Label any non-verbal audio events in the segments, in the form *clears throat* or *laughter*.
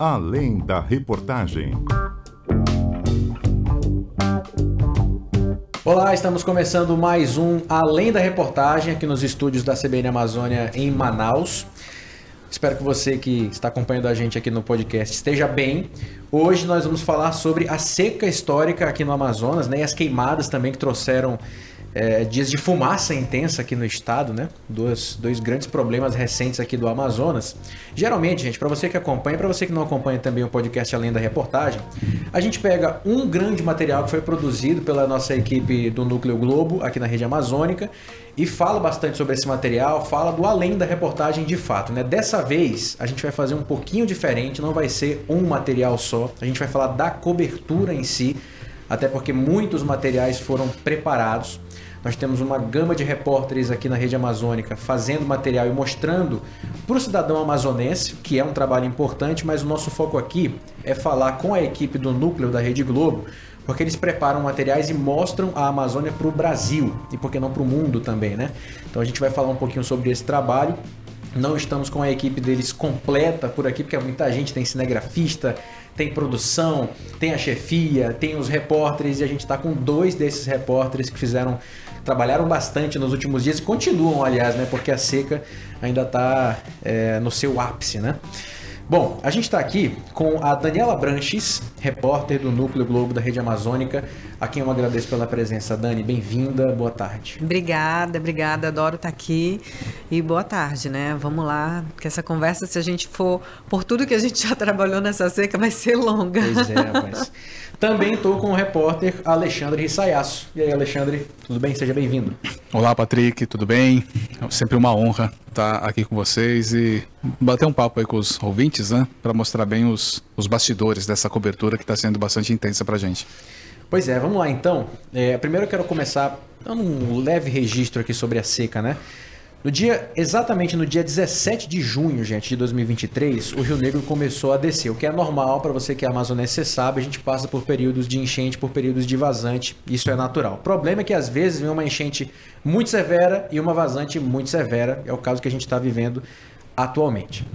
Além da reportagem. Olá, estamos começando mais um Além da Reportagem aqui nos estúdios da CBN Amazônia em Manaus. Espero que você que está acompanhando a gente aqui no podcast esteja bem. Hoje nós vamos falar sobre a seca histórica aqui no Amazonas né, e as queimadas também que trouxeram é, dias de fumaça intensa aqui no estado, né? Dois, dois grandes problemas recentes aqui do Amazonas. Geralmente, gente, para você que acompanha, para você que não acompanha também o podcast Além da Reportagem, a gente pega um grande material que foi produzido pela nossa equipe do Núcleo Globo aqui na rede amazônica e fala bastante sobre esse material, fala do além da reportagem de fato, né? Dessa vez a gente vai fazer um pouquinho diferente, não vai ser um material só, a gente vai falar da cobertura em si, até porque muitos materiais foram preparados. Nós temos uma gama de repórteres aqui na rede amazônica fazendo material e mostrando para o cidadão amazonense, que é um trabalho importante, mas o nosso foco aqui é falar com a equipe do núcleo da Rede Globo, porque eles preparam materiais e mostram a Amazônia para o Brasil e por que não para o mundo também, né? Então a gente vai falar um pouquinho sobre esse trabalho. Não estamos com a equipe deles completa por aqui, porque muita gente tem cinegrafista, tem produção, tem a chefia, tem os repórteres e a gente está com dois desses repórteres que fizeram trabalharam bastante nos últimos dias e continuam, aliás, né? Porque a seca ainda está é, no seu ápice, né? Bom, a gente está aqui com a Daniela Branches, repórter do Núcleo Globo da Rede Amazônica, a quem eu agradeço pela presença. Dani, bem-vinda, boa tarde. Obrigada, obrigada, adoro estar aqui e boa tarde, né? Vamos lá, que essa conversa, se a gente for por tudo que a gente já *laughs* trabalhou nessa seca, vai ser longa. Pois é, mas *laughs* também estou com o repórter Alexandre Rissayasso. E aí, Alexandre, tudo bem? Seja bem-vindo. Olá, Patrick, tudo bem? É sempre uma honra estar aqui com vocês e bater um papo aí com os ouvintes, né? Para mostrar bem os, os bastidores dessa cobertura que está sendo bastante intensa para gente. Pois é, vamos lá então. É, primeiro eu quero começar dando um leve registro aqui sobre a seca, né? No dia, exatamente no dia 17 de junho, gente, de 2023, o Rio Negro começou a descer, o que é normal para você que é amazonense, você sabe, a gente passa por períodos de enchente, por períodos de vazante, isso é natural. O problema é que às vezes vem uma enchente muito severa e uma vazante muito severa, é o caso que a gente está vivendo atualmente.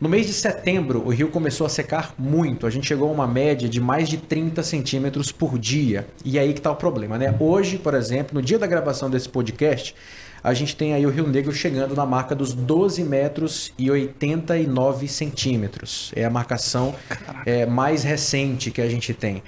No mês de setembro, o rio começou a secar muito. A gente chegou a uma média de mais de 30 centímetros por dia. E aí que está o problema, né? Hoje, por exemplo, no dia da gravação desse podcast, a gente tem aí o Rio Negro chegando na marca dos 12 metros e 89 centímetros. É a marcação é, mais recente que a gente tem.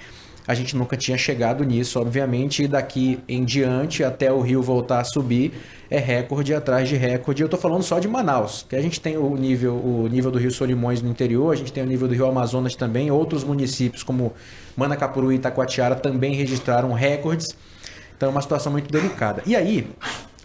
A gente nunca tinha chegado nisso, obviamente, e daqui em diante, até o rio voltar a subir, é recorde atrás de recorde. Eu estou falando só de Manaus, que a gente tem o nível, o nível do Rio Solimões no interior, a gente tem o nível do Rio Amazonas também, outros municípios como Manacapuru e Itacoatiara também registraram recordes. Então é uma situação muito delicada. E aí,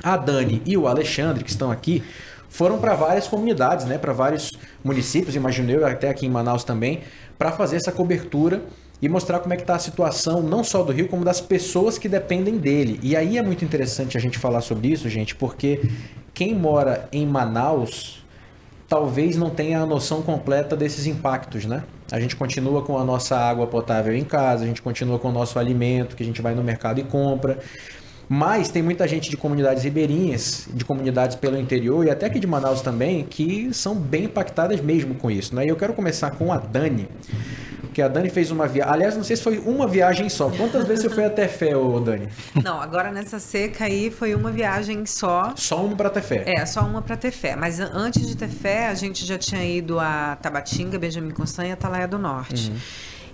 a Dani e o Alexandre, que estão aqui, foram para várias comunidades, né, para vários municípios, imagino eu, até aqui em Manaus também, para fazer essa cobertura e mostrar como é que está a situação, não só do Rio, como das pessoas que dependem dele. E aí é muito interessante a gente falar sobre isso, gente, porque quem mora em Manaus talvez não tenha a noção completa desses impactos, né? A gente continua com a nossa água potável em casa, a gente continua com o nosso alimento que a gente vai no mercado e compra. Mas tem muita gente de comunidades ribeirinhas, de comunidades pelo interior e até aqui de Manaus também, que são bem impactadas mesmo com isso. Né? E eu quero começar com a Dani, porque a Dani fez uma viagem. Aliás, não sei se foi uma viagem só. Quantas vezes você foi até fé, ô Dani? Não, agora nessa seca aí foi uma viagem só. Só uma para ter fé. É, só uma para ter fé. Mas antes de ter fé, a gente já tinha ido a Tabatinga, Benjamin Constant e Atalaia do Norte. Uhum.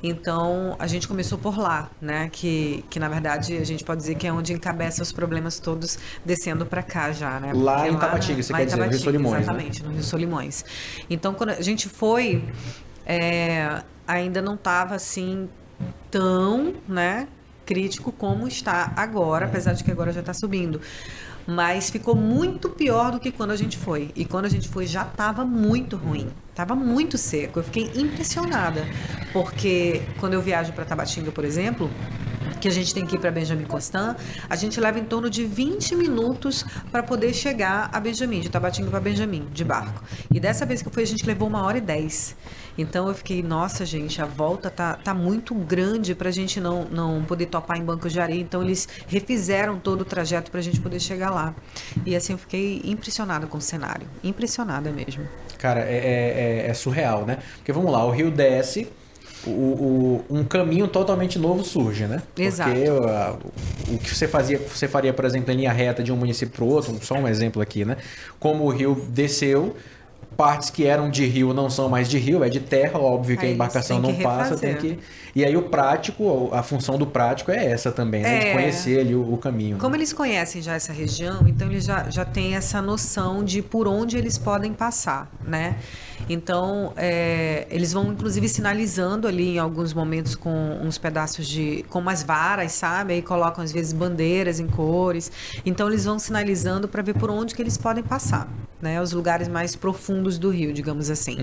Então, a gente começou por lá, né? Que, que na verdade a gente pode dizer que é onde encabeça os problemas todos descendo para cá já, né? Porque lá em Tabatinga, você quer dizer, no Rio Solimões. Né? Exatamente, né? no Rio Solimões. Então, quando a gente foi, é, ainda não estava assim tão, né? Crítico como está agora, apesar de que agora já está subindo mas ficou muito pior do que quando a gente foi. E quando a gente foi já estava muito ruim, estava muito seco. Eu fiquei impressionada, porque quando eu viajo para Tabatinga, por exemplo, que a gente tem que ir para Benjamin Constant, a gente leva em torno de 20 minutos para poder chegar a Benjamin, de Tabatinga para Benjamin, de barco. E dessa vez que fui, a gente levou uma hora e dez. Então eu fiquei, nossa, gente, a volta tá, tá muito grande para a gente não, não poder topar em bancos de areia. Então eles refizeram todo o trajeto para a gente poder chegar lá. E assim eu fiquei impressionada com o cenário. Impressionada mesmo. Cara, é, é, é, é surreal, né? Porque vamos lá, o rio desce, o, o, um caminho totalmente novo surge, né? Exato. Porque o, o que você fazia, você faria, por exemplo, em linha reta de um município para o outro, só um exemplo aqui, né? Como o rio desceu, partes que eram de rio não são mais de rio, é de terra, óbvio que Aí a embarcação não passa, tem que. E aí o prático, a função do prático é essa também, né? De É. conhecer ali o, o caminho. né? Como eles conhecem já essa região, então eles já, já têm essa noção de por onde eles podem passar, né? Então, é, eles vão inclusive sinalizando ali em alguns momentos com uns pedaços de. com umas varas, sabe? Aí colocam às vezes bandeiras em cores. Então, eles vão sinalizando para ver por onde que eles podem passar, né? Os lugares mais profundos do rio, digamos assim.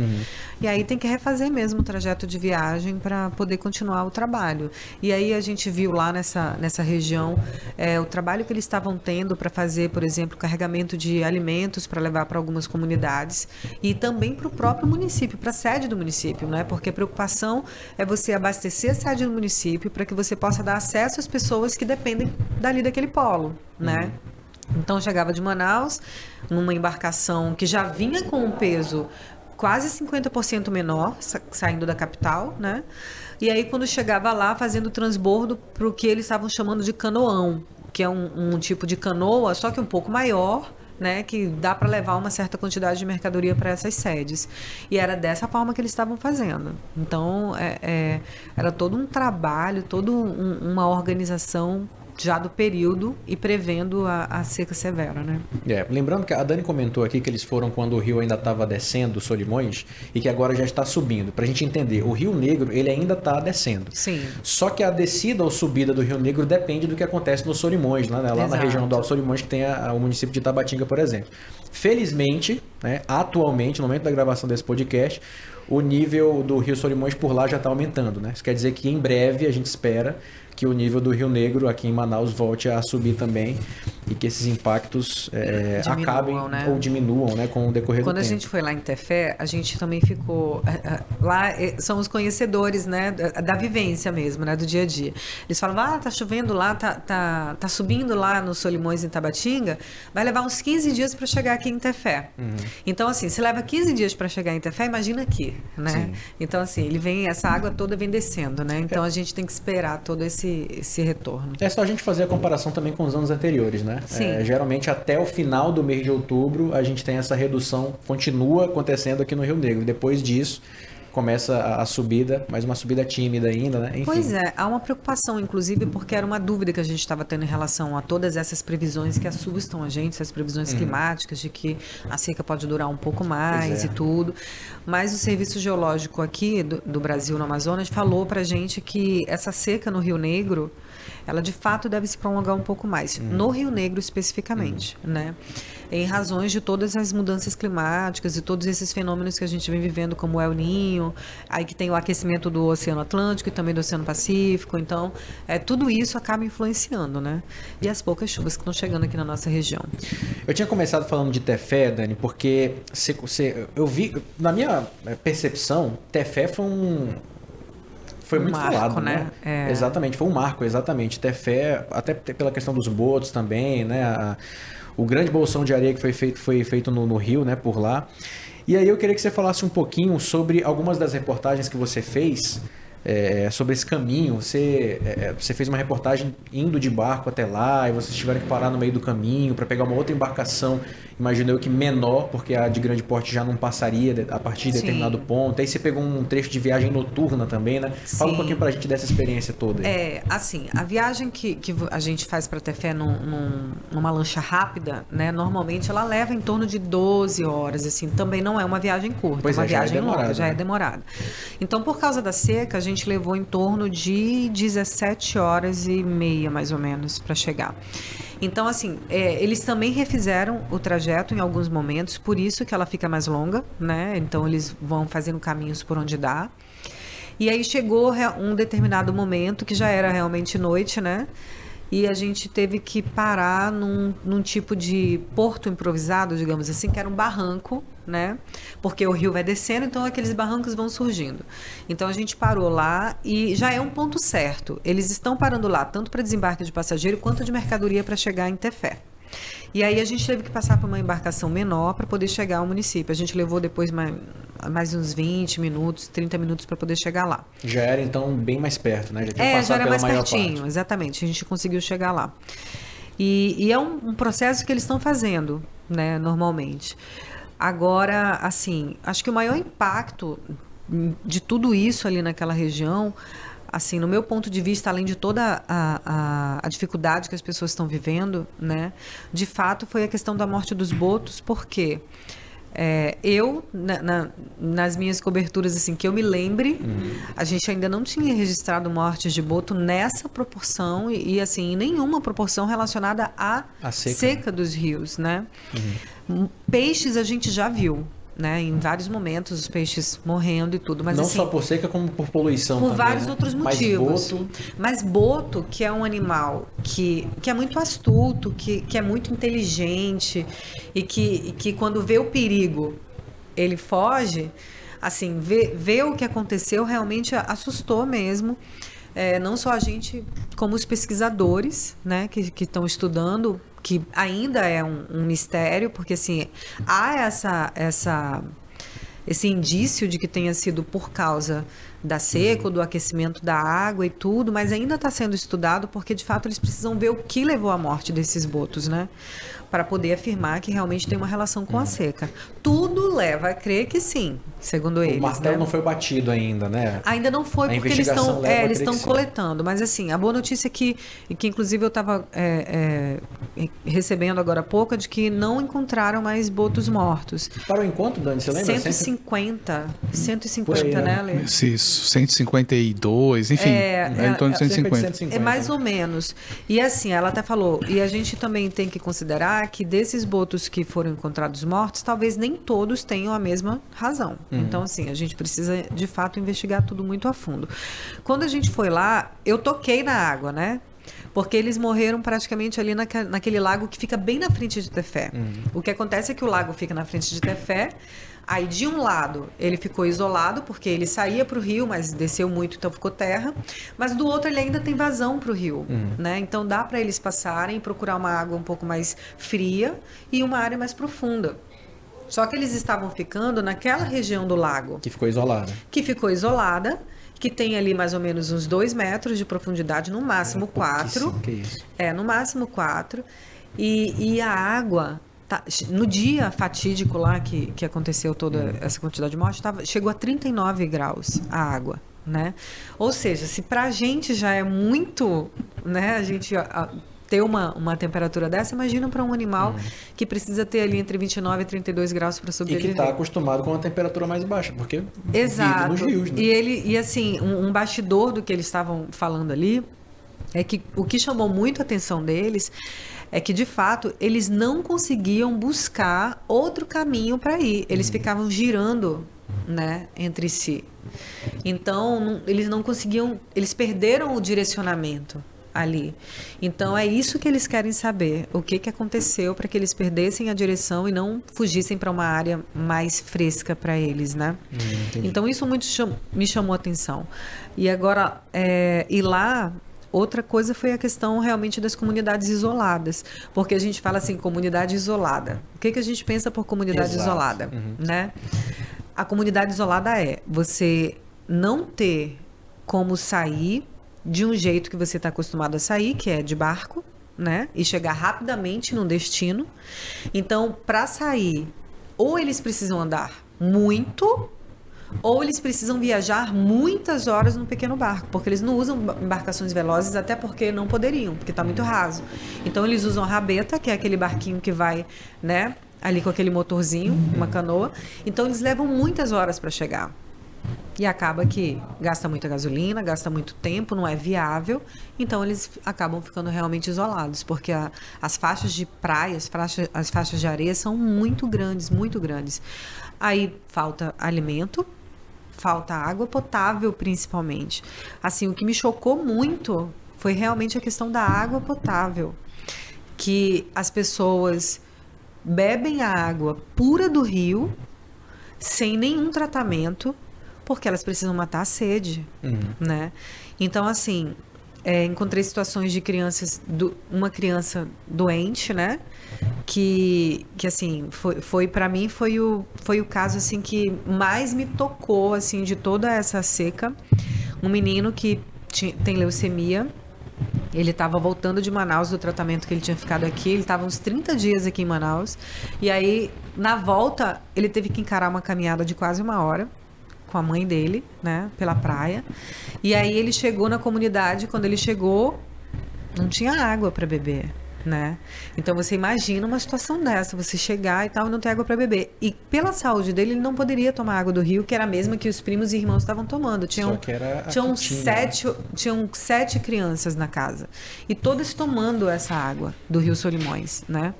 E aí tem que refazer mesmo o trajeto de viagem para poder continuar o trabalho. E aí a gente viu lá nessa, nessa região é, o trabalho que eles estavam tendo para fazer, por exemplo, carregamento de alimentos para levar para algumas comunidades e também para o próprio município, para a sede do município, né? Porque a preocupação é você abastecer a sede do município para que você possa dar acesso às pessoas que dependem dali daquele polo, né? Então chegava de Manaus numa embarcação que já vinha com um peso quase 50% menor, sa- saindo da capital, né? E aí quando chegava lá, fazendo transbordo para o que eles estavam chamando de canoão, que é um, um tipo de canoa, só que um pouco maior, né, que dá para levar uma certa quantidade de mercadoria para essas sedes. E era dessa forma que eles estavam fazendo. Então, é, é, era todo um trabalho, toda um, uma organização já do período e prevendo a, a seca severa, né? É, lembrando que a Dani comentou aqui que eles foram quando o rio ainda estava descendo, Solimões, e que agora já está subindo. Pra gente entender, o Rio Negro, ele ainda está descendo. Sim. Só que a descida ou subida do Rio Negro depende do que acontece no Solimões, lá, né? lá na Exato. região do Alto Solimões, que tem a- a- o município de Tabatinga, por exemplo. Felizmente, né, atualmente, no momento da gravação desse podcast, o nível do Rio Solimões por lá já está aumentando. Né? Isso quer dizer que em breve a gente espera que o nível do Rio Negro aqui em Manaus volte a subir também e que esses impactos é, Diminuam, acabem né? ou diminuam né, com o decorrer Quando do a tempo. gente foi lá em Tefé, a gente também ficou. eh, eh, Lá eh, são os conhecedores, né? Da da vivência mesmo, né? Do dia a dia. Eles falam, ah, tá chovendo lá, tá, tá, tá subindo lá nos Solimões em Tabatinga, vai levar uns 15 dias para chegar aqui em Tefé. Uhum. Então, assim, se leva 15 dias para chegar em Tefé, imagina aqui, né? Sim. Então, assim, ele vem, essa água toda vem descendo, né? Então a gente tem que esperar todo esse, esse retorno. É só a gente fazer a comparação também com os anos anteriores, né? É, geralmente até o final do mês de outubro a gente tem essa redução, continua acontecendo aqui no Rio Negro. Depois disso começa a, a subida, mas uma subida tímida ainda, né? Enfim. Pois é, há uma preocupação, inclusive, porque era uma dúvida que a gente estava tendo em relação a todas essas previsões que assustam a gente, essas previsões climáticas de que a seca pode durar um pouco mais Uhum. É. e tudo. Mas o Serviço Geológico aqui do, do Brasil, no Amazonas, falou para gente que essa seca no Rio Negro, ela de fato deve se prolongar um pouco mais, Uhum. no Rio Negro especificamente, né? Em razões de todas as mudanças climáticas e todos esses fenômenos que a gente vem vivendo, como o El Ninho, aí que tem o aquecimento do Oceano Atlântico e também do Oceano Pacífico. Então, é, tudo isso acaba influenciando, né? E as poucas chuvas que estão chegando aqui na nossa região. Eu tinha começado falando de Tefé, Dani, porque você, você- eu vi, na minha percepção, Tefé foi um. Foi Um muito marco, falado, né? né? É. Exatamente, foi um marco, exatamente. Tefé, até pela questão dos botos também, né? A- o grande bolsão de areia que foi feito, foi feito no, no Rio, né? Por lá. E aí eu queria que você falasse um pouquinho sobre algumas das reportagens que você fez. É, sobre esse caminho, você, é, você fez uma reportagem indo de barco até lá e vocês tiveram que parar no meio do caminho para pegar uma outra embarcação, imagino eu que menor, porque a de grande porte já não passaria a partir de Sim. determinado ponto. Aí você pegou um trecho de viagem noturna também, né? Fala um Sim. pouquinho pra gente dessa experiência toda. aí. É, assim, a viagem que, que a gente faz para Tefé num, num- numa lancha rápida, né? Normalmente ela leva em torno de 12 horas, assim. Também não é uma viagem curta, Pois é uma é, já é viagem demorado, longa, já né? é demorada. Então, por causa da seca, a gente levou em torno de 17 horas e meia, mais ou menos, para chegar. Então, assim, é, eles também refizeram o trajeto em alguns momentos, por isso que ela fica mais longa, né? Então, eles vão fazendo caminhos por onde dá. E aí chegou um determinado momento que já era realmente noite, né? E a gente teve que parar num, num tipo de porto improvisado, digamos assim, que era um barranco, né? Porque o rio vai descendo, então aqueles barrancos vão surgindo. Então a gente parou lá e já é um ponto certo. Eles estão parando lá, tanto para desembarque de passageiro quanto de mercadoria para chegar em Tefé. E aí a gente teve que passar por uma embarcação menor para poder chegar ao município. A gente levou depois mais, mais uns 20 minutos, 30 minutos para poder chegar lá. Já era então bem mais perto, né? Já tinha É, já passado era mais pertinho, parte. exatamente. A gente conseguiu chegar lá. E, e é um, um processo que eles estão fazendo, né, normalmente. Agora, assim, acho que o maior impacto de tudo isso ali naquela região, assim, no meu ponto de vista, além de toda a, a, a dificuldade que as pessoas estão vivendo, né, de fato foi a questão da morte dos botos, porque é, eu, na- na- nas minhas coberturas, assim, que eu me lembre, a gente ainda não tinha registrado mortes de boto nessa proporção e, e, assim, em nenhuma proporção relacionada à A seca. seca dos rios, né? Hum, Peixes a gente já viu, né? Em vários momentos, os peixes morrendo e tudo, mas Não assim, só por seca, como por poluição por também, vários né? outros Mas motivos. boto, Mas boto, que é um animal que, que é muito astuto, que, que é muito inteligente e que, que quando vê o perigo, ele foge, assim, vê, vê o que aconteceu realmente assustou mesmo. É, não só a gente, como os pesquisadores, né, que estão estudando, que ainda é um, um mistério, porque assim há essa essa esse indício de que tenha sido por causa da seca ou do aquecimento da água e tudo, mas ainda está sendo estudado porque de fato eles precisam ver o que levou à morte desses botos, né? Para poder afirmar que realmente tem uma relação com a seca. Tudo leva a crer que sim, segundo eles. o martelo né? não foi batido ainda, né? Ainda não foi, A porque eles estão é, eles estão coletando. Mas assim, a boa notícia é que, e que inclusive eu estava recebendo agora há pouco, é de que não encontraram mais botos mortos. Parou em quanto, Dani? Você lembra? 150, Por 150, aí, né, né? Ale? Isso, 152, enfim, É, é, em torno de é, Cerca de 150. 150. É mais ou menos. E assim, ela até falou, e a gente também tem que considerar que desses botos que foram encontrados mortos, talvez nem todos tenham a mesma razão. Então, assim, a gente precisa de fato investigar tudo muito a fundo. Quando a gente foi lá, eu toquei na água, né? Porque eles morreram praticamente ali naque- naquele lago que fica bem na frente de Tefé. O que acontece é que o lago fica na frente de Tefé. Aí, de um lado, ele ficou isolado, porque ele saía para o rio, mas desceu muito, então ficou terra. Mas do outro, ele ainda tem vazão para o rio. Né? Então, dá para eles passarem, procurar uma água um pouco mais fria e uma área mais profunda. Só que eles estavam ficando naquela região do lago Que ficou isolada. que ficou isolada, que tem ali mais ou menos uns dois metros de profundidade, no máximo quatro. Pouquíssimo, Que isso. É, no máximo quatro. E, e a água, tá- no dia fatídico lá que, que aconteceu toda essa quantidade de morte, tava, chegou a 39 graus a água. Né? Ou seja, se pra gente já é muito, né, a gente a- a- ter uma, uma temperatura dessa, imagina para um animal que precisa ter ali entre 29 e 32 graus para E que sobreviver. está acostumado com uma temperatura mais baixa, porque Exato. vive nos rios, né? E ele e assim, um, um bastidor do que eles estavam falando ali é que o que chamou muito a atenção deles é que de fato eles não conseguiam buscar outro caminho para ir. Eles ficavam girando, né, entre si. Então, não- eles não conseguiam, eles perderam o direcionamento ali. Então é isso que eles querem saber, o que que aconteceu para que eles perdessem a direção e não fugissem para uma área mais fresca para eles, né? então isso muito cham- me chamou a atenção. E agora é, e lá Outra coisa foi a questão realmente das comunidades isoladas, porque a gente fala assim, comunidade isolada. O que, que a gente pensa por comunidade Exato. isolada, né? A comunidade isolada é você não ter como sair de um jeito que você está acostumado a sair, que é de barco, né? E chegar rapidamente no destino. Então, para sair, ou eles precisam andar muito, ou eles precisam viajar muitas horas num pequeno barco, porque eles não usam ba- embarcações velozes, até porque não poderiam, porque está muito raso. Então eles usam a rabeta, que é aquele barquinho que vai, né, ali com aquele motorzinho, uma canoa. Então eles levam muitas horas para chegar. E acaba que gasta muita gasolina, gasta muito tempo, não é viável. Então eles acabam ficando realmente isolados, porque a- as faixas de praia, as as faixas de areia são muito grandes, muito grandes. Aí falta alimento, falta água potável, principalmente. Assim, o que me chocou muito foi realmente a questão da água potável, que as pessoas bebem a água pura do rio, sem nenhum tratamento, porque elas precisam matar a sede, Uhum. né? Então, assim, é, encontrei situações de crianças, do, uma criança doente, né? Que, que assim, foi, foi para mim, foi o, foi o caso, assim, que mais me tocou, assim, de toda essa seca. Um menino que ti- tem leucemia, ele estava voltando de Manaus do tratamento que ele tinha ficado aqui. Ele estava uns 30 dias aqui em Manaus. E aí, na volta, ele teve que encarar uma caminhada de quase uma hora com a mãe dele, né, pela praia. E aí ele chegou na comunidade. Quando ele chegou, não tinha água para beber, né? Então você imagina uma situação dessa, você chegar e tal e não ter água para beber. E pela saúde dele, ele não poderia tomar água do rio, que era a mesma que os primos e irmãos estavam tomando. Tinham, Só que era tinham tinha, sete, tinham sete crianças na casa e todas tomando essa água do rio Solimões, né?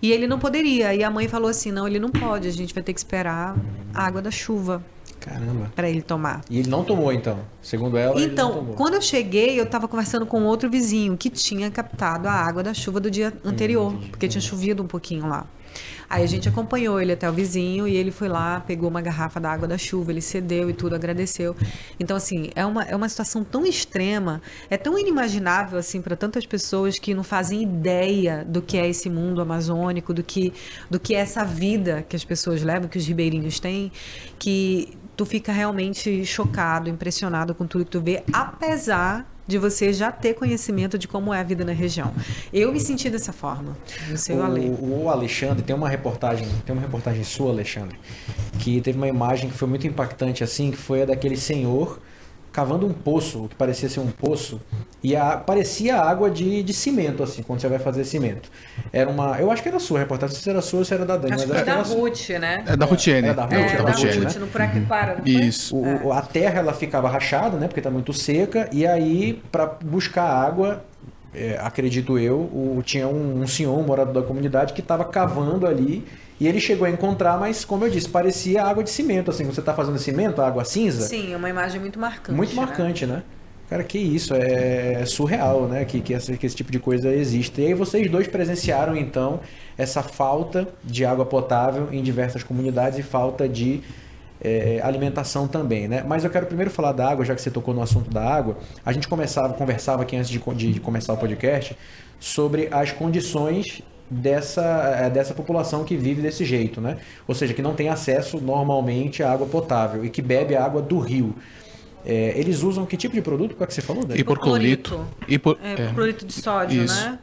E ele não poderia. E a mãe falou assim: não, ele não pode. A gente vai ter que esperar a água da chuva Caramba. para ele tomar. E ele não tomou, então. Segundo ela, Então, quando eu cheguei, eu estava conversando com outro vizinho que tinha captado a água da chuva do dia anterior, porque tinha chovido um pouquinho lá. Aí a gente acompanhou ele até o vizinho e ele foi lá, pegou uma garrafa da água da chuva, ele cedeu e tudo, agradeceu. Então, assim, é uma, é uma situação tão extrema, é tão inimaginável, assim, para tantas pessoas que não fazem ideia do que é esse mundo amazônico, do que, do que é essa vida que as pessoas levam, que os ribeirinhos têm, que tu fica realmente chocado, impressionado com tudo que tu vê, apesar de você já ter conhecimento de como é a vida na região. Eu me senti dessa forma. Não sei o Ale. O, o Alexandre tem uma reportagem, tem uma reportagem sua, Alexandre, que teve uma imagem que foi muito impactante assim, que foi a daquele senhor cavando um poço, o que parecia ser um poço, e a, parecia água de, de cimento, assim, quando você vai fazer cimento. Era uma. Eu acho que era sua a reportagem, se era sua ou se era da Dani, Acho mas que acho foi que da era sua. Ruth, né? É da Rutiene. É da Ruth, É, É, da da Ruth, né? no Puraquipara, foi? Isso. O- a terra ela ficava rachada, né? Porque está muito seca. E aí, para buscar água, é, acredito eu, o- tinha um, um senhor, um morador da comunidade, que estava cavando ali. E ele chegou a encontrar, mas como eu disse, parecia água de cimento. Assim, você está fazendo cimento, água cinza. Sim, é uma imagem muito marcante. Muito né? marcante, né? Cara, que isso, é surreal, né? Que, que, essa- que esse tipo de coisa existe. E aí vocês dois presenciaram, então, essa falta de água potável em diversas comunidades e falta de é, alimentação também, né? Mas eu quero primeiro falar da água, já que você tocou no assunto da água. A gente começava, conversava aqui antes de, de começar o podcast sobre as condições dessa, eh, dessa população que vive desse jeito, né? Ou seja, que não tem acesso normalmente à água potável e que bebe a água do rio. É, eles usam que tipo de produto? Qual é que você falou? Dani? Hipoclorito. Hipo... É, é. hipoclorito de sódio, Isso. né?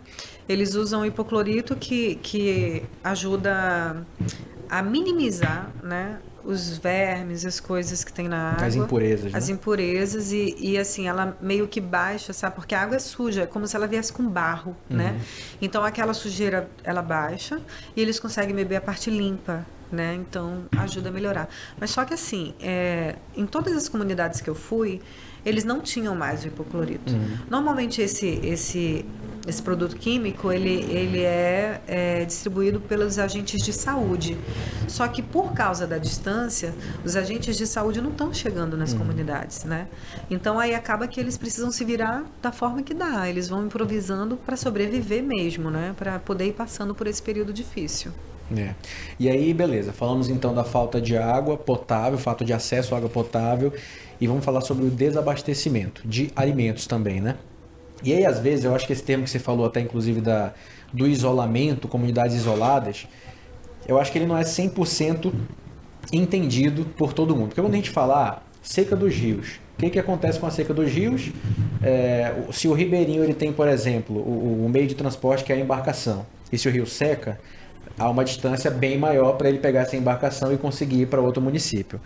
Eles usam hipoclorito que, que ajuda a minimizar, né? Os vermes, as coisas que tem na água. As impurezas, né? As impurezas e, e assim, ela meio que baixa, sabe? Porque a água é suja, é como se ela viesse com barro, Uhum. né? Então aquela sujeira, ela baixa e eles conseguem beber a parte limpa, né? Então ajuda a melhorar. Mas só que assim, é, em todas as comunidades que eu fui, eles não tinham mais o hipoclorito. Uhum. Normalmente esse, esse, esse produto químico, ele, ele é, é distribuído pelos agentes de saúde. Só que por causa da distância, os agentes de saúde não estão chegando nas comunidades, né? Então aí acaba que eles precisam se virar da forma que dá. Eles vão improvisando para sobreviver mesmo, né? Para poder ir passando por esse período difícil. É. E aí, beleza. Falamos então da falta de água potável, falta de acesso à água potável. E vamos falar sobre o desabastecimento de alimentos também, né? E aí, às vezes, eu acho que esse termo que você falou até, inclusive, da, do isolamento, comunidades isoladas, eu acho que ele não é 100% entendido por todo mundo. Porque quando a gente fala ah, seca dos rios, o que, que acontece com a seca dos rios? É, se o ribeirinho ele tem, por exemplo, o, o meio de transporte que é a embarcação, e se o rio seca, há uma distância bem maior para ele pegar essa embarcação e conseguir ir para outro município.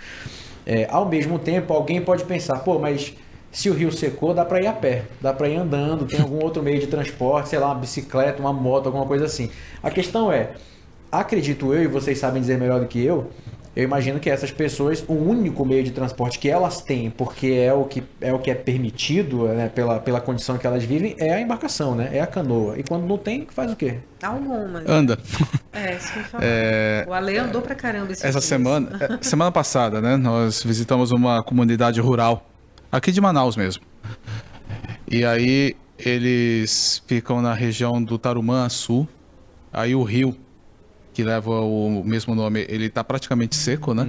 É, ao mesmo tempo, alguém pode pensar, pô, mas se o rio secou, dá para ir a pé, dá para ir andando, tem algum outro meio de transporte, sei lá, uma bicicleta, uma moto, alguma coisa assim. A questão é, acredito eu, e vocês sabem dizer melhor do que eu, Eu imagino que essas pessoas, o único meio de transporte que elas têm, porque é o que é, o que é permitido né, pela, pela condição que elas vivem, é a embarcação, né? É a canoa. E quando não tem, faz o quê? Algumas. Anda. É, isso que eu falar. É, O Ale andou pra caramba esses Essa dias. semana, é, semana passada, né, nós visitamos uma comunidade rural aqui de Manaus mesmo. E aí eles ficam na região do Tarumã Sul. Aí o rio que leva o mesmo nome, ele está praticamente seco, né?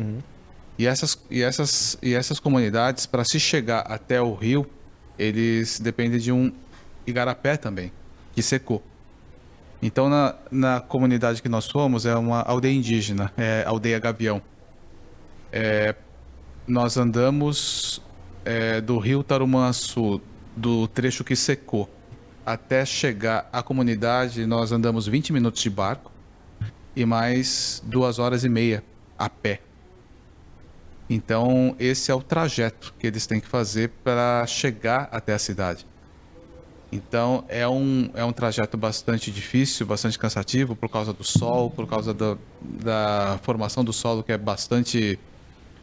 E essas e essas e essas comunidades para se chegar até o rio, eles dependem de um igarapé também, que secou. Então, na, na comunidade que nós fomos, é uma aldeia indígena, é aldeia Gavião. É, nós andamos é, do rio Tarumançu, do trecho que secou, até chegar à comunidade, nós andamos 20 minutos de barco e mais duas horas e meia a pé. Então, esse é o trajeto que eles têm que fazer para chegar até a cidade. Então é um, é um trajeto bastante difícil, bastante cansativo por causa do sol, por causa da, da formação do solo que é bastante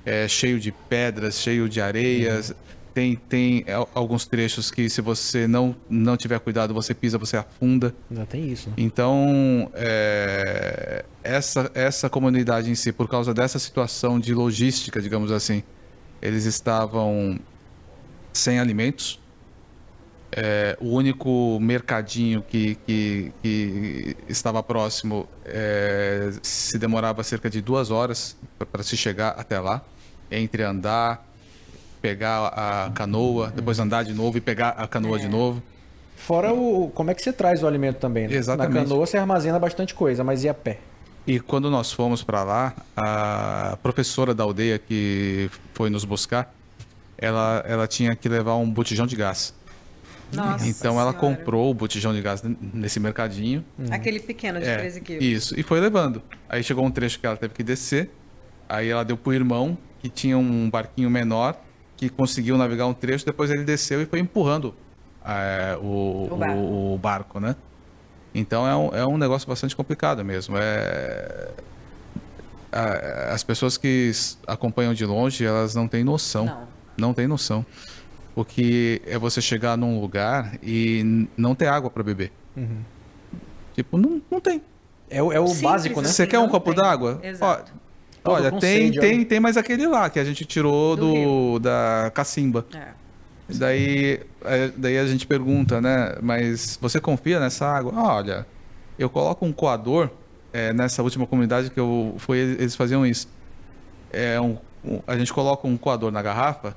é, cheio de pedras, cheio de areias. Tem, tem al- alguns trechos que se você não, não tiver cuidado, você pisa, você afunda. Ainda tem isso. Né? Então, é, essa, essa comunidade em si, por causa dessa situação de logística, digamos assim, eles estavam sem alimentos. É, o único mercadinho que, que, que estava próximo é, se demorava cerca de duas horas para se chegar até lá, entre andar, pegar a canoa, depois andar de novo e pegar a canoa de novo. Fora o. Como é que você traz o alimento também, né? Exatamente. Na canoa você armazena bastante coisa, mas e a pé? E quando nós fomos para lá, a professora da aldeia que foi nos buscar, ela, ela tinha que levar um botijão de gás. Nossa então ela Senhora. comprou o botijão de gás nesse mercadinho. Aquele pequeno de É, 13 quilos. isso, e foi levando. Aí chegou um trecho que ela teve que descer. Aí ela deu pro irmão, que tinha um barquinho menor, que conseguiu navegar um trecho. Depois ele desceu e foi empurrando é, o, O barco. o- o barco, né? Então é um, é um negócio bastante complicado mesmo. É... a- As pessoas que acompanham de longe, elas não têm noção. Não. Não têm noção. O que é você chegar num lugar e não ter água para beber. Tipo, não, não tem. É, o- é o Simples básico, né? assim. Você quer um copo d'água? Exato. Ó, Olha, tem, tem, tem mais aquele lá que a gente tirou Do do, da cacimba. É. Daí, é, daí a gente pergunta, né? Mas você confia nessa água? Olha, eu coloco um coador é, nessa última comunidade que eu fui, eles faziam isso. É um, um- a gente coloca um coador na garrafa,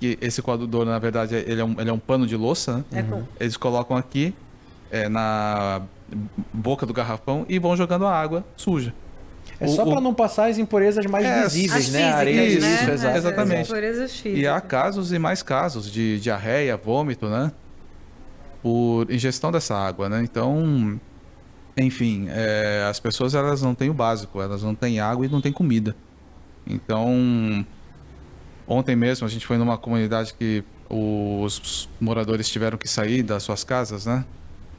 que esse coador, na verdade, ele é um, ele é um pano de louça, né? É com... Eles colocam aqui é, na boca do garrafão e vão jogando a água suja. É O- só para não passar as impurezas mais É, visíveis, As né? físicas, Areia, isso, né? isso. As exatamente. impurezas físicas. E há casos e mais casos de diarreia, vômito, né? Por ingestão dessa água, né? Então, enfim, é, as pessoas elas não têm o básico, elas não têm água e não têm comida. Então, ontem mesmo a gente foi numa comunidade que os moradores tiveram que sair das suas casas, né?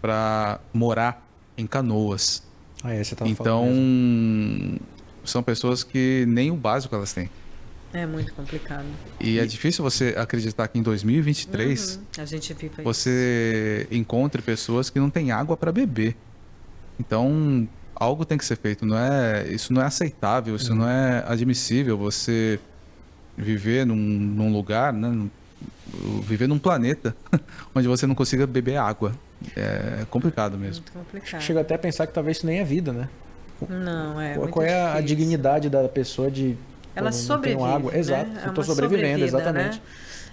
Para morar em canoas. Ah, é, você tava Então, falando mesmo. são pessoas que nem o básico elas têm. É muito complicado. E é difícil você acreditar que em 2023 Uhum. A gente vive você encontre pessoas que não têm água para beber. Então, algo tem que ser feito, não é, isso não é aceitável, isso não é admissível você viver num, num lugar, né, num- viver num planeta *laughs* onde você não consiga beber água. É complicado mesmo. Muito complicado. Chega até a pensar que talvez isso nem é vida, né? Não, é qual qual é a difícil. dignidade da pessoa de. Ela sobrevive, água. né? Exato, É uma sobrevivendo, sobrevida, exatamente. né?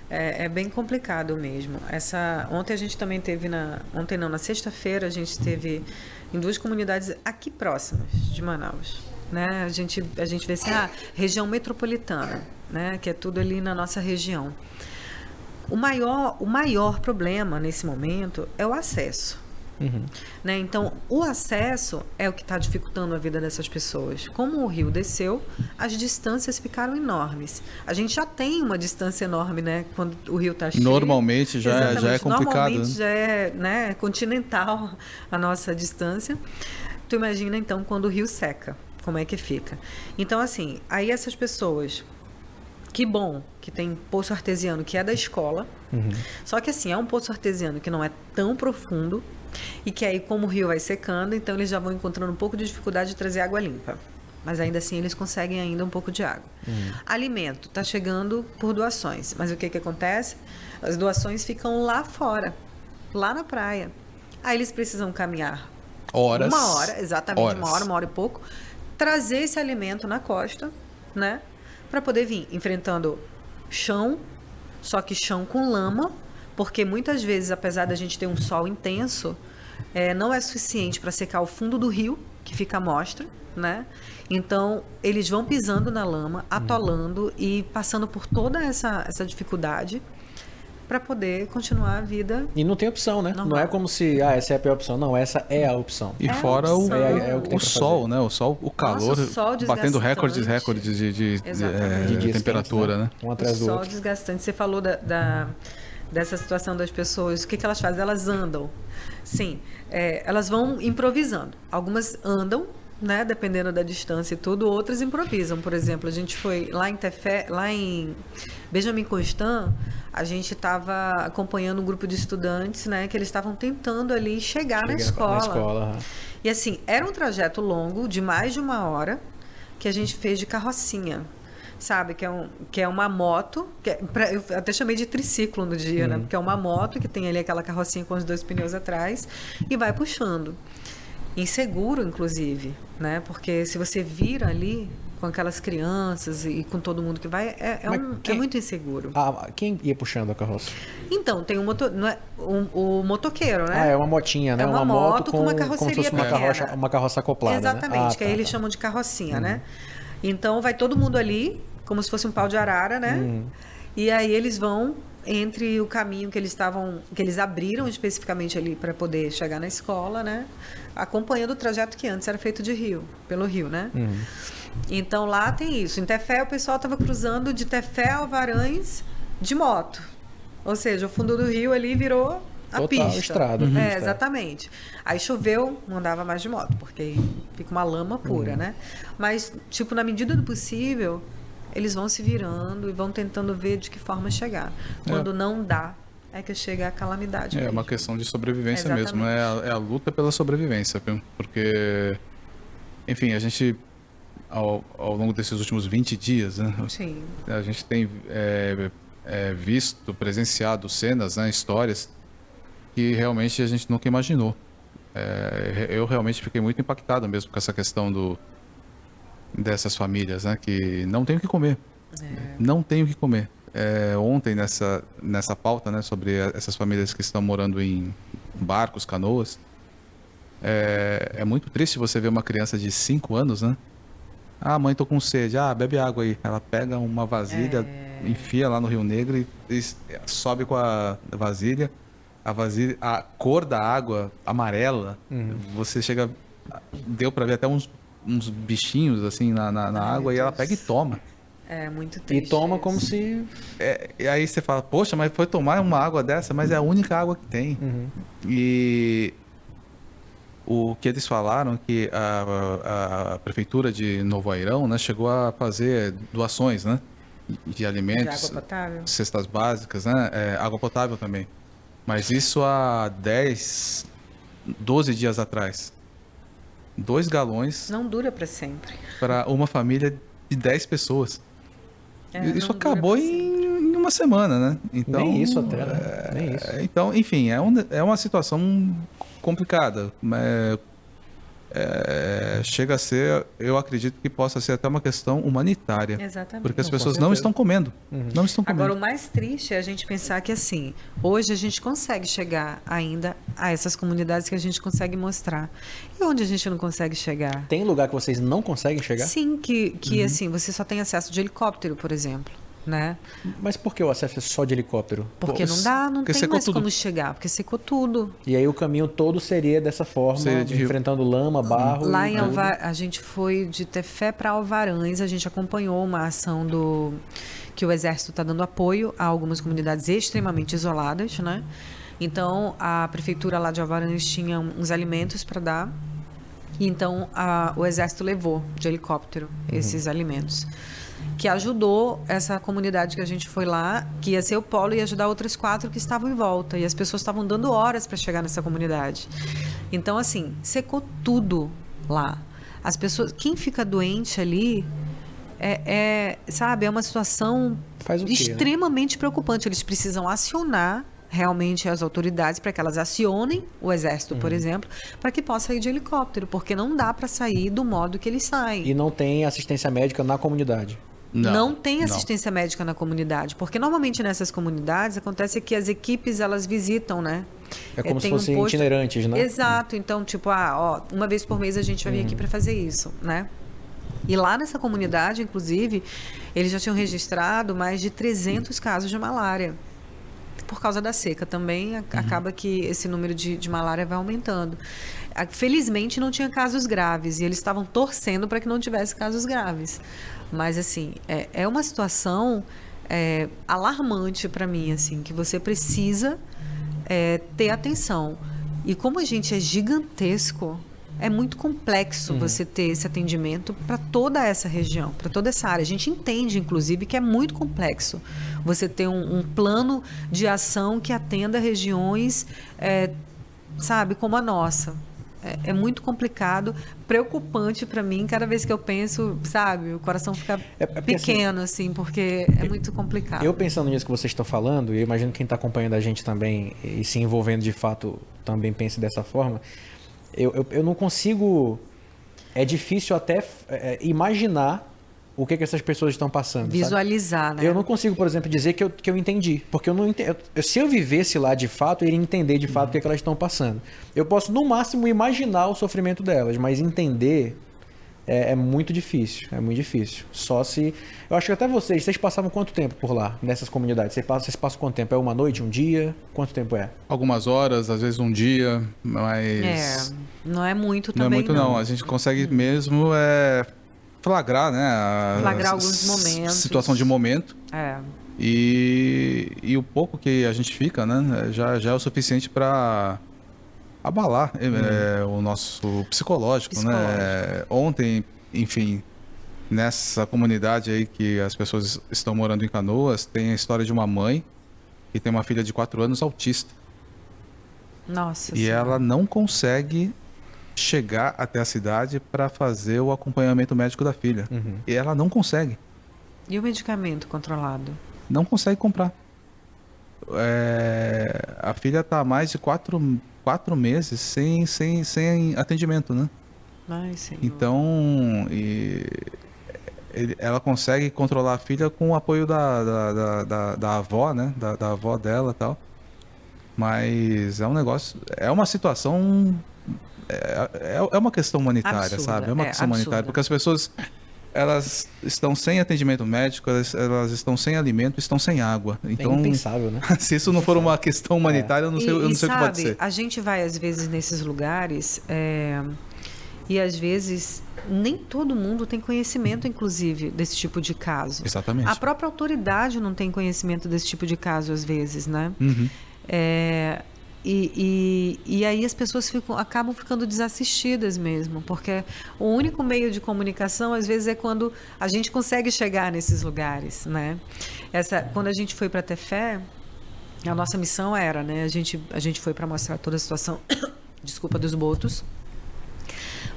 É, é bem complicado mesmo. Essa, ontem a gente também teve na, ontem não, na sexta-feira a gente teve em duas comunidades aqui próximas de Manaus, né? A gente a gente vê assim, ah, região metropolitana, né? Que é tudo ali na nossa região. O maior, o maior problema nesse momento é o acesso. Né? Então, o acesso é o que está dificultando a vida dessas pessoas. Como o rio desceu, as distâncias ficaram enormes. A gente já tem uma distância enorme, né? Quando o rio está cheio. Normalmente já, é- já é complicado. Normalmente né? já é né, continental a nossa distância. Tu imagina, então, quando o rio seca. como é que fica. Então, assim, aí essas pessoas que bom que tem poço artesiano que é da escola. Só que assim, é um poço artesiano que não é tão profundo e que aí, como o rio vai secando, então eles já vão encontrando um pouco de dificuldade de trazer água limpa. Mas ainda assim eles conseguem ainda um pouco de água. Alimento está chegando por doações. Mas o que, que acontece? As doações ficam lá fora, lá na praia. Aí eles precisam caminhar Horas. uma hora, exatamente, Horas. uma hora, uma hora e pouco, trazer esse alimento na costa, né? Para poder vir enfrentando chão, só que chão com lama, porque muitas vezes, apesar da gente ter um sol intenso, é, não é suficiente para secar o fundo do rio, que fica à mostra, né? Então, eles vão pisando na lama, atolando e passando por toda essa, essa dificuldade para poder continuar a vida E não tem opção, né? Normal. Não é como se, ah, essa é a pior opção. Não, essa é a opção. E É fora o, opção. É- é o que tem o sol, fazer. né? O sol, o calor, o sol batendo recordes, recordes de, de, de, eh, De temperatura, quentes, né? Um atrás o do sol outro. desgastante. Você falou da, da- dessa situação das pessoas. O que, que elas fazem? Elas andam. Sim, é, elas vão improvisando. Algumas andam, né? Dependendo da distância e tudo. Outras improvisam. Por exemplo, a gente foi lá em Tefé, lá em Benjamin Constant, a gente estava acompanhando um grupo de estudantes, né? Que eles estavam tentando ali chegar na Chega escola. Na escola. E assim, era um trajeto longo, de mais de uma hora, que a gente fez de carrocinha. Sabe? Que é, um, que é uma moto. Que é pra- eu até chamei de triciclo no dia, né? Porque é uma moto que tem ali aquela carrocinha com os dois pneus atrás e vai puxando. Inseguro, inclusive, né? Porque se você vira ali com aquelas crianças e com todo mundo que vai, é, é um- é quem- muito inseguro. Ah, quem ia puxando a carroça? Então, tem um motor, não é, o, o motoqueiro, né? Ah, é uma motinha, né? É uma moto com uma como se carroceria fosse uma carroça, uma carroça acoplada. né? Exatamente, Ah, que aí tá, eles tá. chamam de carrocinha, né? Então vai todo mundo ali, como se fosse um pau de arara, né? Uhum. E aí eles vão entre o caminho que eles estavam, que eles abriram especificamente ali para poder chegar na escola, né? Acompanhando o trajeto que antes era feito de rio, pelo rio, né? Uhum. Então lá tem isso. Em Tefé o pessoal estava cruzando de Tefé a Alvarães de moto. Ou seja, o fundo do rio ali virou a Total pista. estrada, É, uhum, estrada. exatamente. Aí choveu, não andava mais de moto, porque fica uma lama pura, Uhum. né? Mas, tipo, na medida do possível, eles vão se virando e vão tentando ver de que forma chegar. Quando não dá, é que chega a calamidade. É mesmo. uma questão de sobrevivência Exatamente. mesmo, é a, é a luta pela sobrevivência, porque, enfim, a gente, ao, ao longo desses últimos 20 dias, né, Sim. a gente tem é, é, visto, presenciado cenas, né, histórias que realmente a gente nunca imaginou. É, eu realmente fiquei muito impactado mesmo com essa questão do, dessas famílias, né, que não tem o que comer. Não tem o que comer. É, ontem, nessa, nessa pauta né, sobre a- essas famílias que estão morando em barcos, canoas, é, é muito triste você ver uma criança de 5 anos, né? Ah, mãe, tô com sede. Ah, bebe água aí. Ela pega uma vasilha, enfia lá no Rio Negro e, e sobe com a vasilha. A vasilha, a cor da água amarela, você chega, deu para ver até uns, uns bichinhos assim na, na, na água e ela pega e toma. É muito E triste. toma isso. como se. É, e aí você fala, poxa, mas foi tomar uma água dessa, mas é a única água que tem. E o que eles falaram que a, a prefeitura de Novo Airão, né, chegou a fazer doações, né, de De alimentos, água potável? cestas básicas, né, é, água potável também. Mas isso há 10, 12 dias atrás. Dois galões Não dura para sempre. para uma família de 10 pessoas. É, isso acabou em, em uma semana, né? Então, Nem isso até, né? Nem isso. é, Então, enfim, é, um, é uma situação complicada. Mas, é, chega a ser, eu acredito que possa ser até uma questão humanitária. Exatamente. Porque as pessoas não estão comendo. Não estão comendo. Agora, o mais triste é a gente pensar que, assim, hoje a gente consegue chegar ainda a essas comunidades que a gente consegue mostrar. E onde a gente não consegue chegar? Tem lugar que vocês não conseguem chegar? Sim, que, que assim, você só tem acesso de helicóptero, por exemplo, né? Mas por que o acesso é só de helicóptero? Porque Pô, não dá, não tem mais tudo. como chegar, porque secou tudo. E aí o caminho todo seria dessa forma, Seria de rio. enfrentando lama, barro. Lá em. Alvar, a gente foi de Tefé para Alvarães, a gente acompanhou uma ação do que o exército está dando apoio a algumas comunidades extremamente isoladas, né? Então a prefeitura lá de Alvarães tinha uns alimentos para dar E então a- o exército levou de helicóptero esses alimentos. Que ajudou essa comunidade que a gente foi lá, que ia ser o polo e ajudar outras quatro que estavam em volta. E as pessoas estavam dando horas para chegar nessa comunidade. Então, assim, secou tudo lá. As pessoas. Quem fica doente ali é, é, sabe, é uma situação quê, né? extremamente preocupante. Eles precisam acionar realmente as autoridades para que elas acionem o exército, Uhum. por exemplo, para que possa ir de helicóptero, porque não dá para sair do modo que eles saem. E não tem assistência médica na comunidade. Não, tem assistência médica na comunidade, porque normalmente nessas comunidades acontece que as equipes elas visitam, né? É como se tem um fossem posto- itinerantes, né? Exato. Então, tipo, ah, ó, uma vez por mês a gente vai vir aqui Uhum. para fazer isso, né? E lá nessa comunidade, inclusive, eles já tinham registrado mais de 300 casos de malária. Por causa da seca também, a- acaba que esse número de, de malária vai aumentando. A- Felizmente não tinha casos graves e eles estavam torcendo para que não tivesse casos graves. Mas, assim, é, é uma situação é, alarmante para mim, assim, que você precisa é, ter atenção. E como a gente é gigantesco, é muito complexo você ter esse atendimento para toda essa região, para toda essa área. A gente entende, inclusive, que é muito complexo você ter um, um plano de ação que atenda regiões, é, sabe, como a nossa. É, é muito complicado, preocupante para mim. Cada vez que eu penso, sabe, o coração fica É- é assim, pequeno, assim, porque é muito complicado. Eu pensando nisso que vocês estão falando, e eu imagino que quem está acompanhando a gente também e se envolvendo de fato também pense dessa forma, eu, eu, eu não consigo. É difícil até é, imaginar o que, que essas pessoas estão passando. sabe? Visualizar, né? Eu não consigo, por exemplo, dizer que eu, que eu entendi. Porque eu não entendo. Se eu vivesse lá de fato, eu iria entender de fato o que, é que elas estão passando. Eu posso, no máximo, imaginar o sofrimento delas, mas entender é, é muito difícil. É muito difícil. Só se. Eu acho que até vocês, vocês passavam quanto tempo por lá, nessas comunidades? Vocês passam, vocês passam quanto tempo? É uma noite, um dia? Quanto tempo é? Algumas horas, às vezes um dia, mas. É, não é muito Não é também, muito não. A gente consegue mesmo é, flagrar, né? a- Flagrar alguns momentos. Situação de momento. É. E, e o pouco que a gente fica, né? Já, já é o suficiente para abalar é, o nosso psicológico, né? Psicológico. Ontem, enfim, nessa comunidade aí que as pessoas estão morando em Canoas, tem a história de uma mãe que tem uma filha de 4 anos autista. Nossa E Senhora. ela não consegue chegar até a cidade para fazer o acompanhamento médico da filha. E ela não consegue. E o medicamento controlado? Não consegue comprar. É, a filha está há mais de quatro, quatro meses sem, sem, sem atendimento, né? Ai. Então, e- ela consegue controlar a filha com o apoio da, da, da, da- da avó, né? Da, da avó dela e tal. Mas é um negócio, é uma situação, é, é- é uma questão humanitária, Absurda, sabe? É uma é, questão humanitária, absurda. porque as pessoas, elas estão sem atendimento médico, elas, elas estão sem alimento, estão sem água. Então, é impensável, né? *laughs* se isso não for uma questão humanitária, eu não sei, eu E- não e sei o que pode sabe, ser. A gente vai às vezes nesses lugares é, e às vezes nem todo mundo tem conhecimento, inclusive, desse tipo de caso. Exatamente. A própria autoridade não tem conhecimento desse tipo de caso às vezes, né? Uhum. É, e, e, e aí as pessoas ficam, acabam ficando desassistidas mesmo, porque o único meio de comunicação, às vezes, é quando a gente consegue chegar nesses lugares, né? Essa, quando a gente foi para Tefé, a nossa missão era, né? A gente, a gente foi para mostrar toda a situação, *coughs* desculpa, dos botos,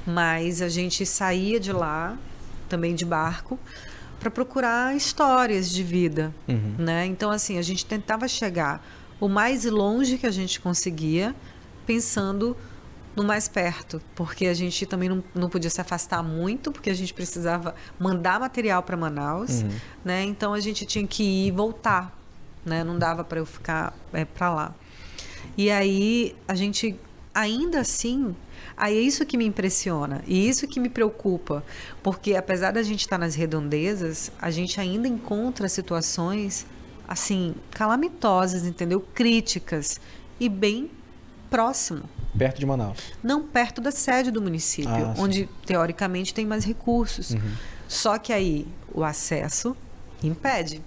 mas a gente saía de lá, também de barco, para procurar histórias de vida, né? Então, assim, a gente tentava chegar o mais longe que a gente conseguia, pensando no mais perto, porque a gente também não, não podia se afastar muito, porque a gente precisava mandar material para Manaus, né? Então a gente tinha que ir e voltar, né? Não dava para eu ficar é, para lá. E aí a gente ainda assim, aí é isso que me impressiona e isso que me preocupa, porque apesar da gente estar nas redondezas, a gente ainda encontra situações assim calamitosas, entendeu? Críticas e bem próximo, Perto de Manaus. não perto da sede do município, Ah, sim. onde teoricamente tem mais recursos. Só que aí o acesso impede.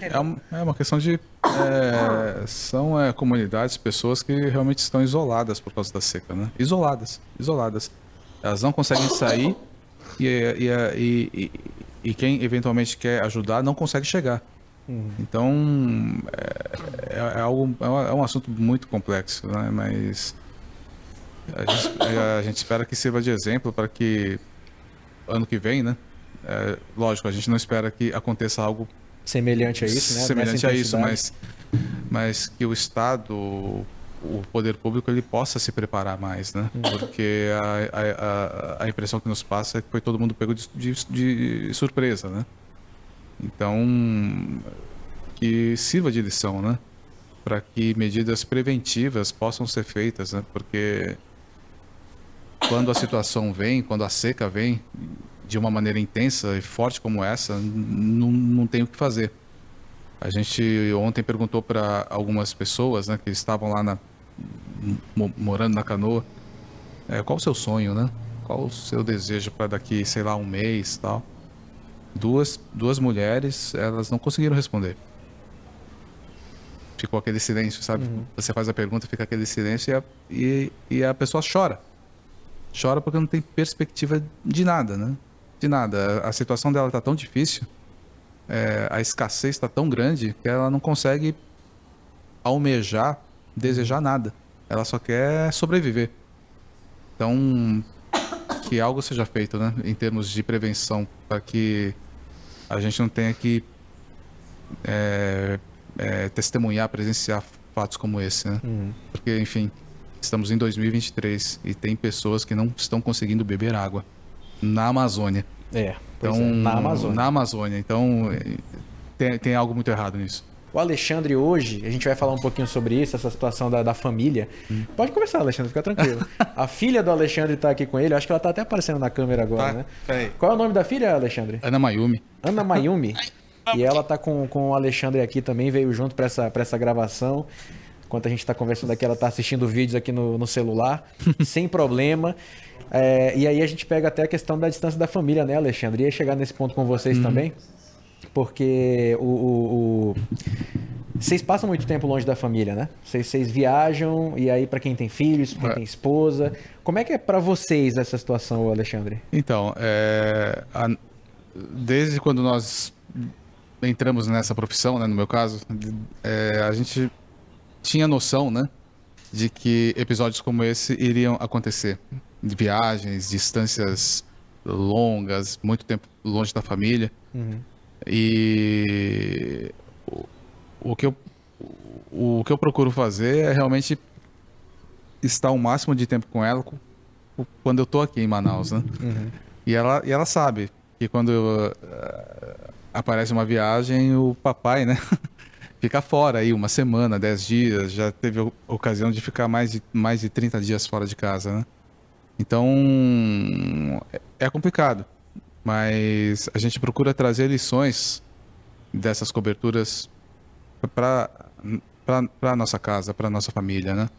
É, um- é uma questão de. é, são é, comunidades, pessoas que realmente estão isoladas por causa da seca, né? Isoladas, isoladas. Elas não conseguem sair e, e, e, e- quem eventualmente quer ajudar não consegue chegar. Então, é, é- é algo, é um- é um assunto muito complexo, né? Mas a gente, é, a gente espera que sirva de exemplo para que ano que vem, né? É, lógico, a gente não espera que aconteça algo Semelhante a isso, né? semelhante a isso, mas, mas que o Estado, o poder público, ele possa se preparar mais, né? Porque a, a, a, impressão que nos passa é que foi todo mundo pego de, de, de surpresa, né? Então, que sirva de lição, né? Para que medidas preventivas possam ser feitas, né? Porque quando a situação vem, quando a seca vem de uma maneira intensa e forte como essa, não, não tem o que fazer. A gente ontem perguntou para algumas pessoas, né, que estavam lá na, morando na canoa, é, qual o seu sonho, né? Qual o seu desejo para daqui, sei lá, um mês, tal? Duas, duas mulheres, elas não conseguiram responder. Ficou aquele silêncio, sabe? Você faz a pergunta, fica aquele silêncio e a, e, e a pessoa chora chora porque não tem perspectiva de nada, né? De nada. A situação dela tá tão difícil, é, a escassez está tão grande que ela não consegue almejar, desejar nada. Ela só quer sobreviver. Então, que algo seja feito, né? Em termos de prevenção, para que a gente não tenha que é, é, testemunhar, presenciar fatos como esse, né? Porque, enfim, estamos em 2023 e tem pessoas que não estão conseguindo beber água na Amazônia. É, Então, é, na Amazônia. Na Amazônia. Então, é, tem, tem algo muito errado nisso. O Alexandre hoje, a gente vai falar um pouquinho sobre isso, essa situação da, da família. Pode conversar, Alexandre, fica tranquilo. *laughs* a filha do Alexandre tá aqui com ele, eu acho que ela tá até aparecendo na câmera agora, Tá, né? peraí. Qual é o nome da filha, Alexandre? Ana Mayumi. Ana Mayumi. *laughs* E ela tá com, com o Alexandre aqui também, veio junto para essa, pra essa gravação. Enquanto a gente tá conversando aqui, ela tá assistindo vídeos aqui no, no celular, *laughs* sem problema. É, e aí a gente pega até a questão da distância da família, né, Alexandre? Ia chegar nesse ponto com vocês também, porque o, o- o- Vocês passam muito tempo longe da família, né? Vocês, vocês viajam, e aí para quem tem filhos, quem É. tem esposa. Como é que é para vocês essa situação, Alexandre? Então, é, a- desde quando nós entramos nessa profissão, né, no meu caso, é, a gente tinha noção, né, de que episódios como esse iriam acontecer. De viagens, distâncias longas, muito tempo longe da família. E o, que eu o que eu procuro fazer é realmente estar o máximo de tempo com ela quando eu tô aqui em Manaus, né? E ela, e ela sabe que quando eh, aparece uma viagem, o papai, né? *laughs* Fica fora aí uma semana, dez dias. Já teve o- ocasião de ficar mais de, mais de 30 dias fora de casa, né? Então, é- é complicado. Mas a gente procura trazer lições dessas coberturas para para nossa casa, para nossa família, né?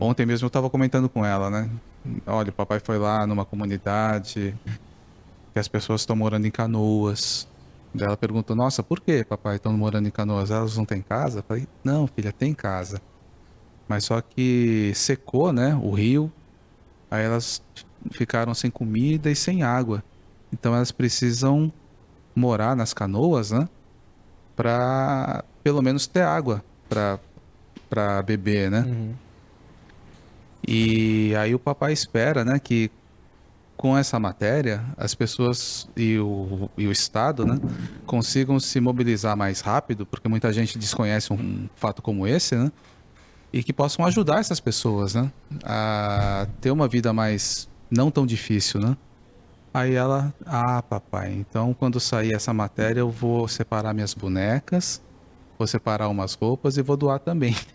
Ontem mesmo eu estava comentando com ela, né? Olha, o papai foi lá numa comunidade que as pessoas estão morando em canoas. Ela perguntou: Nossa, por que, papai, estão morando em canoas? Elas não têm casa? Eu falei: Não, filha, tem casa. Mas só que secou, né? O rio. Aí elas ficaram sem comida e sem água. Então elas precisam morar nas canoas, né? Para pelo menos ter água para beber, né? E aí o papai espera, né, que com essa matéria as pessoas e o, e o Estado, né, consigam se mobilizar mais rápido, porque muita gente desconhece um fato como esse, né? E que possam ajudar essas pessoas, né, a ter uma vida mais não tão difícil, né? Aí ela, ah, papai, então quando sair essa matéria eu vou separar minhas bonecas, vou separar umas roupas e vou doar também. *laughs*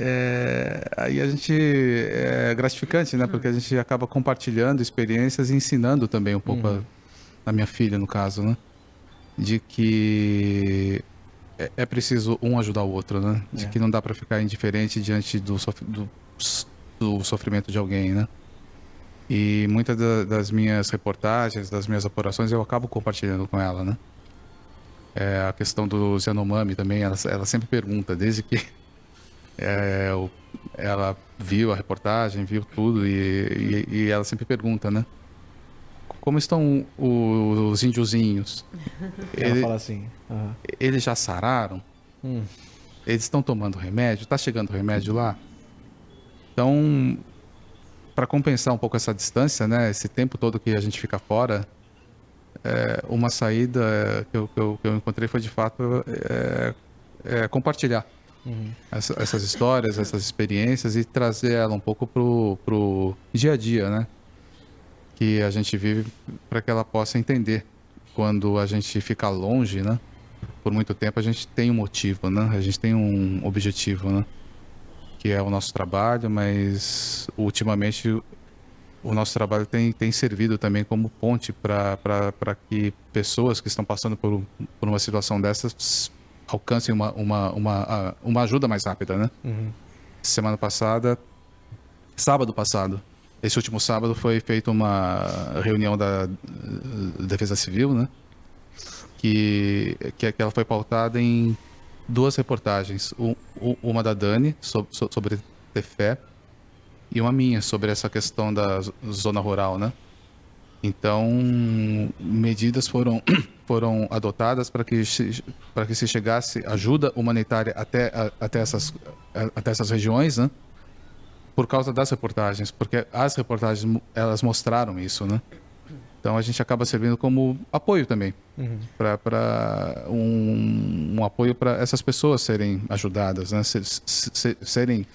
É, aí a gente é gratificante, né? Porque a gente acaba compartilhando experiências e ensinando também um pouco a, a minha filha, no caso, né? De que é, é preciso um ajudar o outro, né? De que não dá para ficar indiferente diante do, do, do sofrimento de alguém, né? E muitas da- das minhas reportagens, das minhas apurações, eu acabo compartilhando com ela, né? É, a questão do Yanomami também, ela, ela sempre pergunta, desde que *laughs* é, ela viu a reportagem, viu tudo, e, e- e ela sempre pergunta, né? Como estão os índiozinhos? *laughs* Ela Ele- fala assim. aham. eles já sararam? Hum. Eles estão tomando remédio? Está chegando remédio lá? Então, para compensar um pouco essa distância, né, esse tempo todo que a gente fica fora, é, uma saída é, que, eu, que, eu, que eu encontrei foi de fato é, é compartilhar essa- essas histórias, essas experiências e trazer ela um pouco pro, pro dia a dia, né? Que a gente vive para que ela possa entender quando a gente fica longe, né? Por muito tempo a gente tem um motivo, né? A gente tem um objetivo, né? Que é o nosso trabalho, mas ultimamente o nosso trabalho tem, tem servido também como ponte para que pessoas que estão passando por, por uma situação dessas alcancem uma, uma, uma, a- uma ajuda mais rápida, né? Semana passada, sábado passado, esse último sábado foi feita uma reunião da Defesa Civil, né? Que, que, que ela foi pautada em duas reportagens. Um- um- uma da Dani, so- so- sobre ter fé, e uma minha, sobre essa questão da zona rural, né? Então, medidas foram, *coughs* foram adotadas para que, para que se chegasse ajuda humanitária até, até, essas, até essas regiões, né? Por causa das reportagens, porque as reportagens elas mostraram isso, né? Então a gente acaba servindo como apoio também, para um, um apoio para essas pessoas serem ajudadas, né? Se- se- se- serem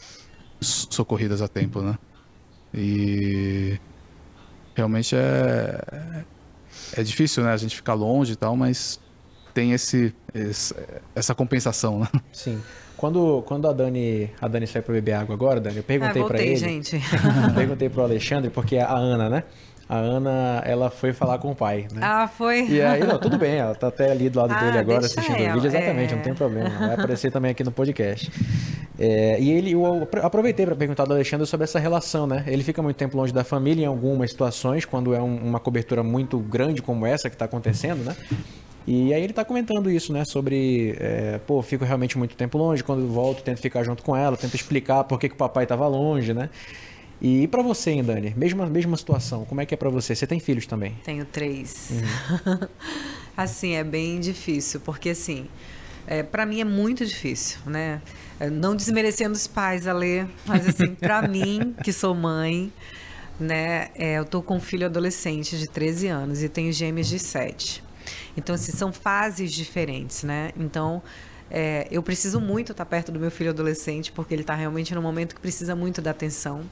socorridas a tempo, né? E realmente é é difícil, né? A gente ficar longe e tal, mas tem esse, esse- essa compensação, né? Sim. Quando, quando a Dani a Dani saiu para beber água agora, Dani, eu Ah, perguntei para voltei, ele. gente. *laughs* perguntei pro Alexandre, porque a Ana, né? A Ana, ela foi falar com o pai, né? Ah, foi? E aí, não, tudo bem, ela tá até ali do lado Ah, dele agora assistindo o ela, vídeo, exatamente, é. não tem problema, vai aparecer também aqui no podcast. É, e ele, eu apro- aproveitei para perguntar do Alexandre sobre essa relação, né? Ele fica muito tempo longe da família em algumas situações, quando é um- uma cobertura muito grande como essa que está acontecendo, né? E aí ele tá comentando isso, né? Sobre, é, pô, fico realmente muito tempo longe, quando volto tento ficar junto com ela, tento explicar por que, que o papai tava longe, né? E para você, hein, Dani? Mesma, mesma situação, como é que é para você? Você tem filhos também? Tenho três. Uhum. *laughs* assim, é bem difícil, porque assim, é, para mim é muito difícil, né? É, Não desmerecendo os pais a ler, mas assim, *laughs* para mim, que sou mãe, né? é, eu tô com um filho adolescente de 13 anos e tenho gêmeos de 7. Então, assim, são fases diferentes, né? Então, é, eu preciso muito estar perto do meu filho adolescente, porque ele está realmente num momento que precisa muito da atenção.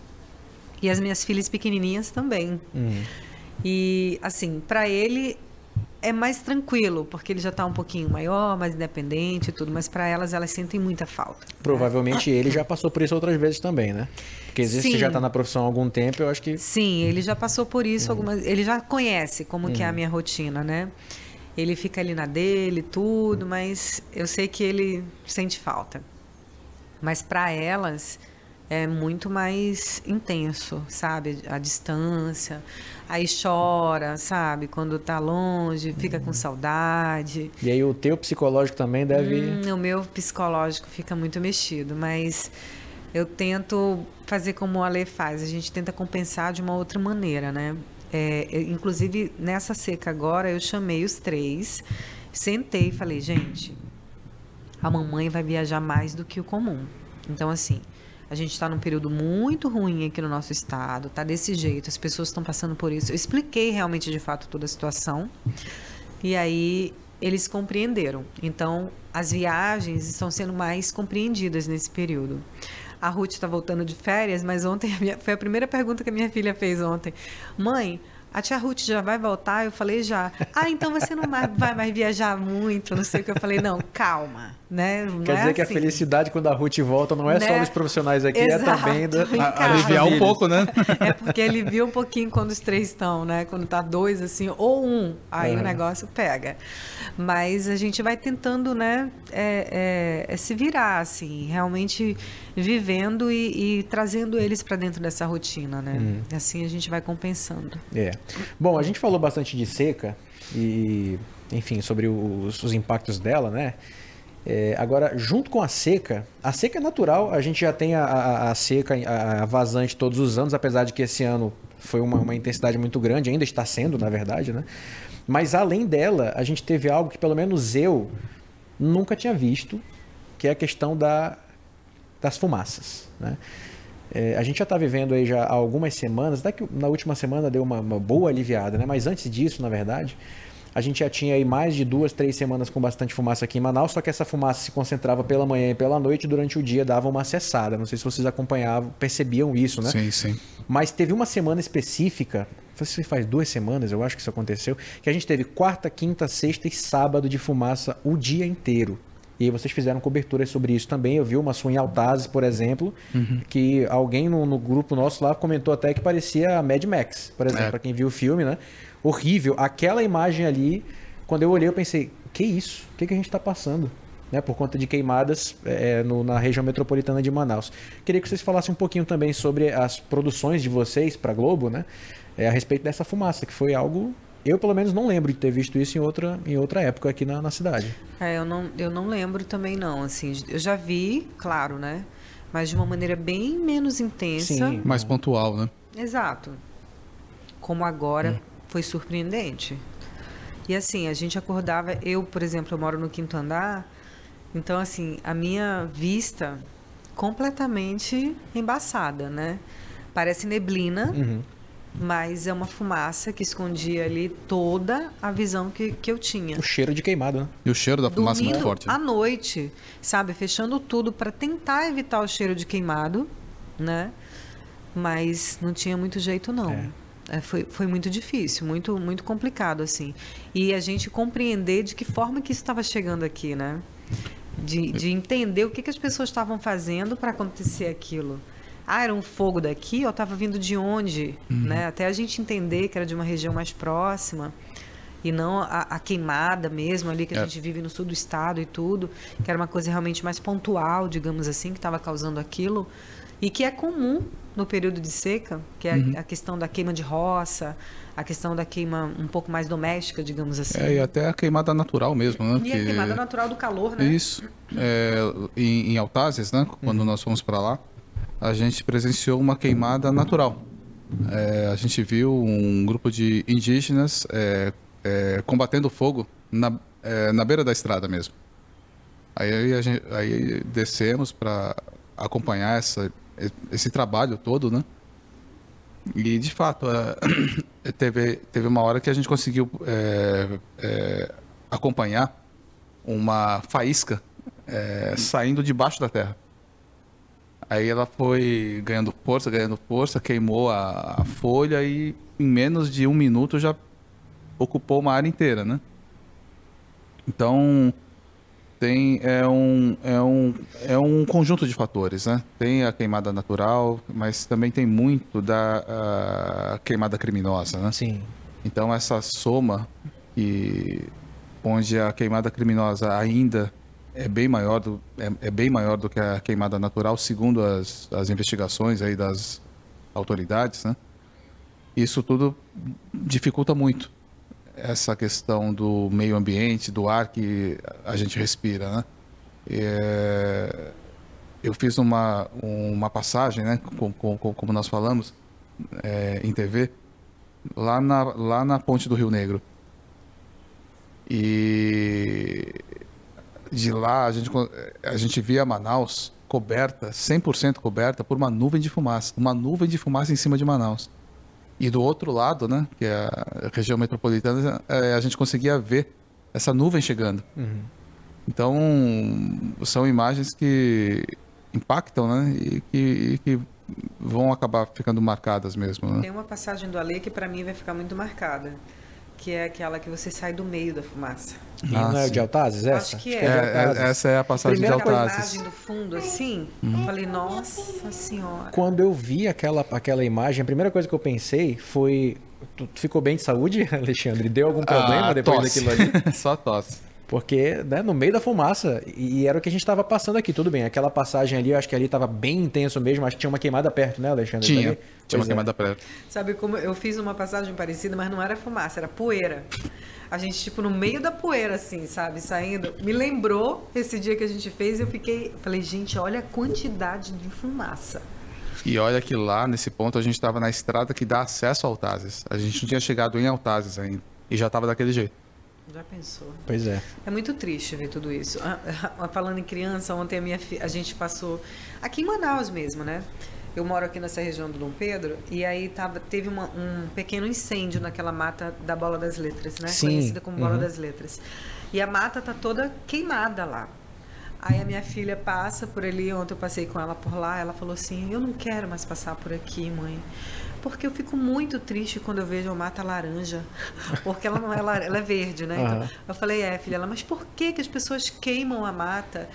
E as minhas filhas pequenininhas também. E, assim, para ele é mais tranquilo, porque ele já está um pouquinho maior, mais independente e tudo, mas para elas, elas sentem muita falta. Provavelmente ele já passou por isso outras vezes também, né? Porque você Sim. já tá na profissão há algum tempo, eu acho que. Sim, ele já passou por isso algumas. Ele já conhece como que é a minha rotina, né? Ele fica ali na dele, tudo, mas eu sei que ele sente falta. Mas para elas é muito mais intenso, sabe? A distância. Aí chora, sabe? Quando tá longe, fica com saudade. E aí o teu psicológico também deve. Hum, o meu psicológico fica muito mexido, mas eu tento fazer como o Ale faz, a gente tenta compensar de uma outra maneira, né? É, eu- inclusive, nessa seca agora, eu chamei os três, sentei e falei, gente, a mamãe vai viajar mais do que o comum. Então, assim, a gente está num período muito ruim aqui no nosso estado, tá desse jeito, as pessoas estão passando por isso. Eu expliquei realmente, de fato, toda a situação. E aí eles compreenderam. Então, as viagens estão sendo mais compreendidas nesse período. A Ruth está voltando de férias, mas ontem a minha- foi a primeira pergunta que a minha filha fez ontem. Mãe, a tia Ruth já vai voltar? Eu falei já. Ah, então você não mais- vai mais viajar muito, não sei o que. Eu falei, não, calma, né? Não Quer é dizer que a assim. felicidade quando a Ruth volta não é só Né? dos profissionais aqui, Exato. é também da. A- aliviar um pouco, né? É porque ele viu um pouquinho quando os três estão, né? Quando tá dois, assim, ou um, aí o negócio pega. Mas a gente vai tentando, né, é, é- é se virar, assim, realmente vivendo e, e trazendo eles para dentro dessa rotina, né? Assim a gente vai compensando. É. Bom, a gente falou bastante de seca e enfim, sobre os, os impactos dela, né? É, agora, junto com a seca, a seca é natural, a gente já tem a, a, a seca, a, vazante todos os anos, apesar de que esse ano foi uma, uma intensidade muito grande, ainda está sendo, na verdade, né? Mas além dela, a gente teve algo que pelo menos eu nunca tinha visto, que é a questão da, das fumaças, né? É, a gente já está vivendo aí já há algumas semanas, até que na última semana deu uma, uma boa aliviada, né? Mas antes disso, na verdade, a gente já tinha aí mais de duas, três semanas com bastante fumaça aqui em Manaus, só que essa fumaça se concentrava pela manhã e pela noite, durante o dia dava uma cessada. Não sei se vocês acompanhavam, percebiam isso, né? Sim, sim. Mas teve uma semana específica, não sei se faz duas semanas, eu acho que isso aconteceu, que a gente teve quarta, quinta, sexta e sábado de fumaça o dia inteiro. E vocês fizeram cobertura sobre isso também. Eu vi uma sua em Altazes, por exemplo, que alguém no, no grupo nosso lá comentou até que parecia Mad Max, por exemplo, É. para quem viu o filme, né? Horrível. Aquela imagem ali, quando eu olhei, eu pensei, que isso? O que, que a gente está passando? Né, por conta de queimadas é, no- na região metropolitana de Manaus. Queria que vocês falassem um pouquinho também sobre as produções de vocês para Globo, né? é, a respeito dessa fumaça, que foi algo. Eu, pelo menos, não lembro de ter visto isso em outra, em outra época aqui na, na cidade. É, eu não, eu não lembro também não, assim, eu já vi, claro, né? Mas de uma maneira bem menos intensa. Sim. Mais pontual, né? Exato. Como agora foi surpreendente. E assim, a gente acordava, eu, por exemplo, eu moro no quinto andar, então assim, a minha vista completamente embaçada, né? Parece neblina, Uhum. Mas é uma fumaça que escondia ali toda a visão que, que eu tinha. O cheiro de queimado, né? E o cheiro da fumaça é muito Dormindo forte. à noite, sabe? Fechando tudo para tentar evitar o cheiro de queimado, né? Mas não tinha muito jeito, não. É. É, foi, foi muito difícil, muito, muito complicado, assim. E a gente compreender de que forma que isso estava chegando aqui, né? De, de entender o que, que as pessoas estavam fazendo para acontecer aquilo. Ah, era um fogo daqui ou estava vindo de onde? Né? Até a gente entender que era de uma região mais próxima e não a, a queimada mesmo ali que a É. gente vive no sul do estado e tudo, que era uma coisa realmente mais pontual, digamos assim, que estava causando aquilo e que é comum no período de seca, que é a- a questão da queima de roça, a questão da queima um pouco mais doméstica, digamos assim. É, e até a queimada natural mesmo, né? E a Que- queimada natural do calor, né? Isso. É, em, em Altazes, né? Quando nós fomos para lá, a gente presenciou uma queimada natural. É, a gente viu um grupo de indígenas é, é, combatendo fogo na, é, na beira da estrada mesmo. Aí, a gente, aí descemos para acompanhar essa, esse trabalho todo, né? E de fato, *clears throat* é, teve, teve uma hora que a gente conseguiu é, é, acompanhar uma faísca é, saindo debaixo da terra. Aí ela foi ganhando força, ganhando força, queimou a, a folha e em menos de um minuto já ocupou uma área inteira, né? Então tem é um, é um, é um conjunto de fatores, né? Tem a queimada natural, mas também tem muito da queimada criminosa, né? Sim. Então essa soma e onde a queimada criminosa ainda é bem maior do, é, é bem maior do que a queimada natural, segundo as, as investigações aí das autoridades, né? Isso tudo dificulta muito essa questão do meio ambiente, do ar que a gente respira, né? É, eu fiz uma, uma passagem, né, com, com- com- como nós falamos, é, em TV, lá na, lá na ponte do Rio Negro. E de lá a gente, a gente via Manaus coberta, 100% coberta por uma nuvem de fumaça. Uma nuvem de fumaça em cima de Manaus. E do outro lado, né, que é a região metropolitana, eh, a gente conseguia ver essa nuvem chegando. Então, são imagens que impactam, né, e que, e que vão acabar ficando marcadas mesmo, né? Tem uma passagem do Ale que para mim vai ficar muito marcada, que é aquela que você sai do meio da fumaça. Ah, não é sim. de Altazes essa? Acho que é. É, Altazes. é- essa é a passagem Primeira de Aquela Altazes. imagem do fundo assim, eu falei, nossa senhora. Quando eu vi aquela, aquela imagem, a primeira coisa que eu pensei foi. Tu tu ficou bem de saúde, *laughs* Alexandre? Deu algum problema Ah, depois tosse. daquilo ali? *laughs* Só tosse. Porque, né, no meio da fumaça, e era o que a gente estava passando aqui, tudo bem. Aquela passagem ali, eu acho que ali estava bem intenso mesmo, acho que tinha uma queimada perto, né, Alexandre? Tinha, tinha uma é. queimada perto. Sabe como eu fiz uma passagem parecida, mas não era fumaça, era poeira. A gente, tipo, no meio da poeira, assim, sabe, saindo. Me lembrou esse dia que a gente fez e eu fiquei. Falei, gente, olha a quantidade de fumaça. E olha que lá, nesse ponto, a gente estava na estrada que dá acesso a Altazes. A gente não tinha chegado em Altazes ainda. E já estava daquele jeito. Já pensou? Pois é. É muito triste ver tudo isso. Ah, ah, Falando em criança, ontem a minha fi- a gente passou aqui em Manaus mesmo, né? Eu moro aqui nessa região do Dom Pedro e aí tava, teve uma- um pequeno incêndio naquela mata da Bola das Letras, né? Sim, Conhecida como Bola uhum. das Letras. E a mata tá toda queimada lá. Aí a minha filha passa por ali, ontem eu passei com ela por lá, ela falou assim: "Eu não quero mais passar por aqui, mãe". Porque eu fico muito triste quando eu vejo a mata laranja. *laughs* Porque ela não é lar- ela é verde, né? Então, eu falei, é, filha, ela, mas por que, que as pessoas queimam a mata?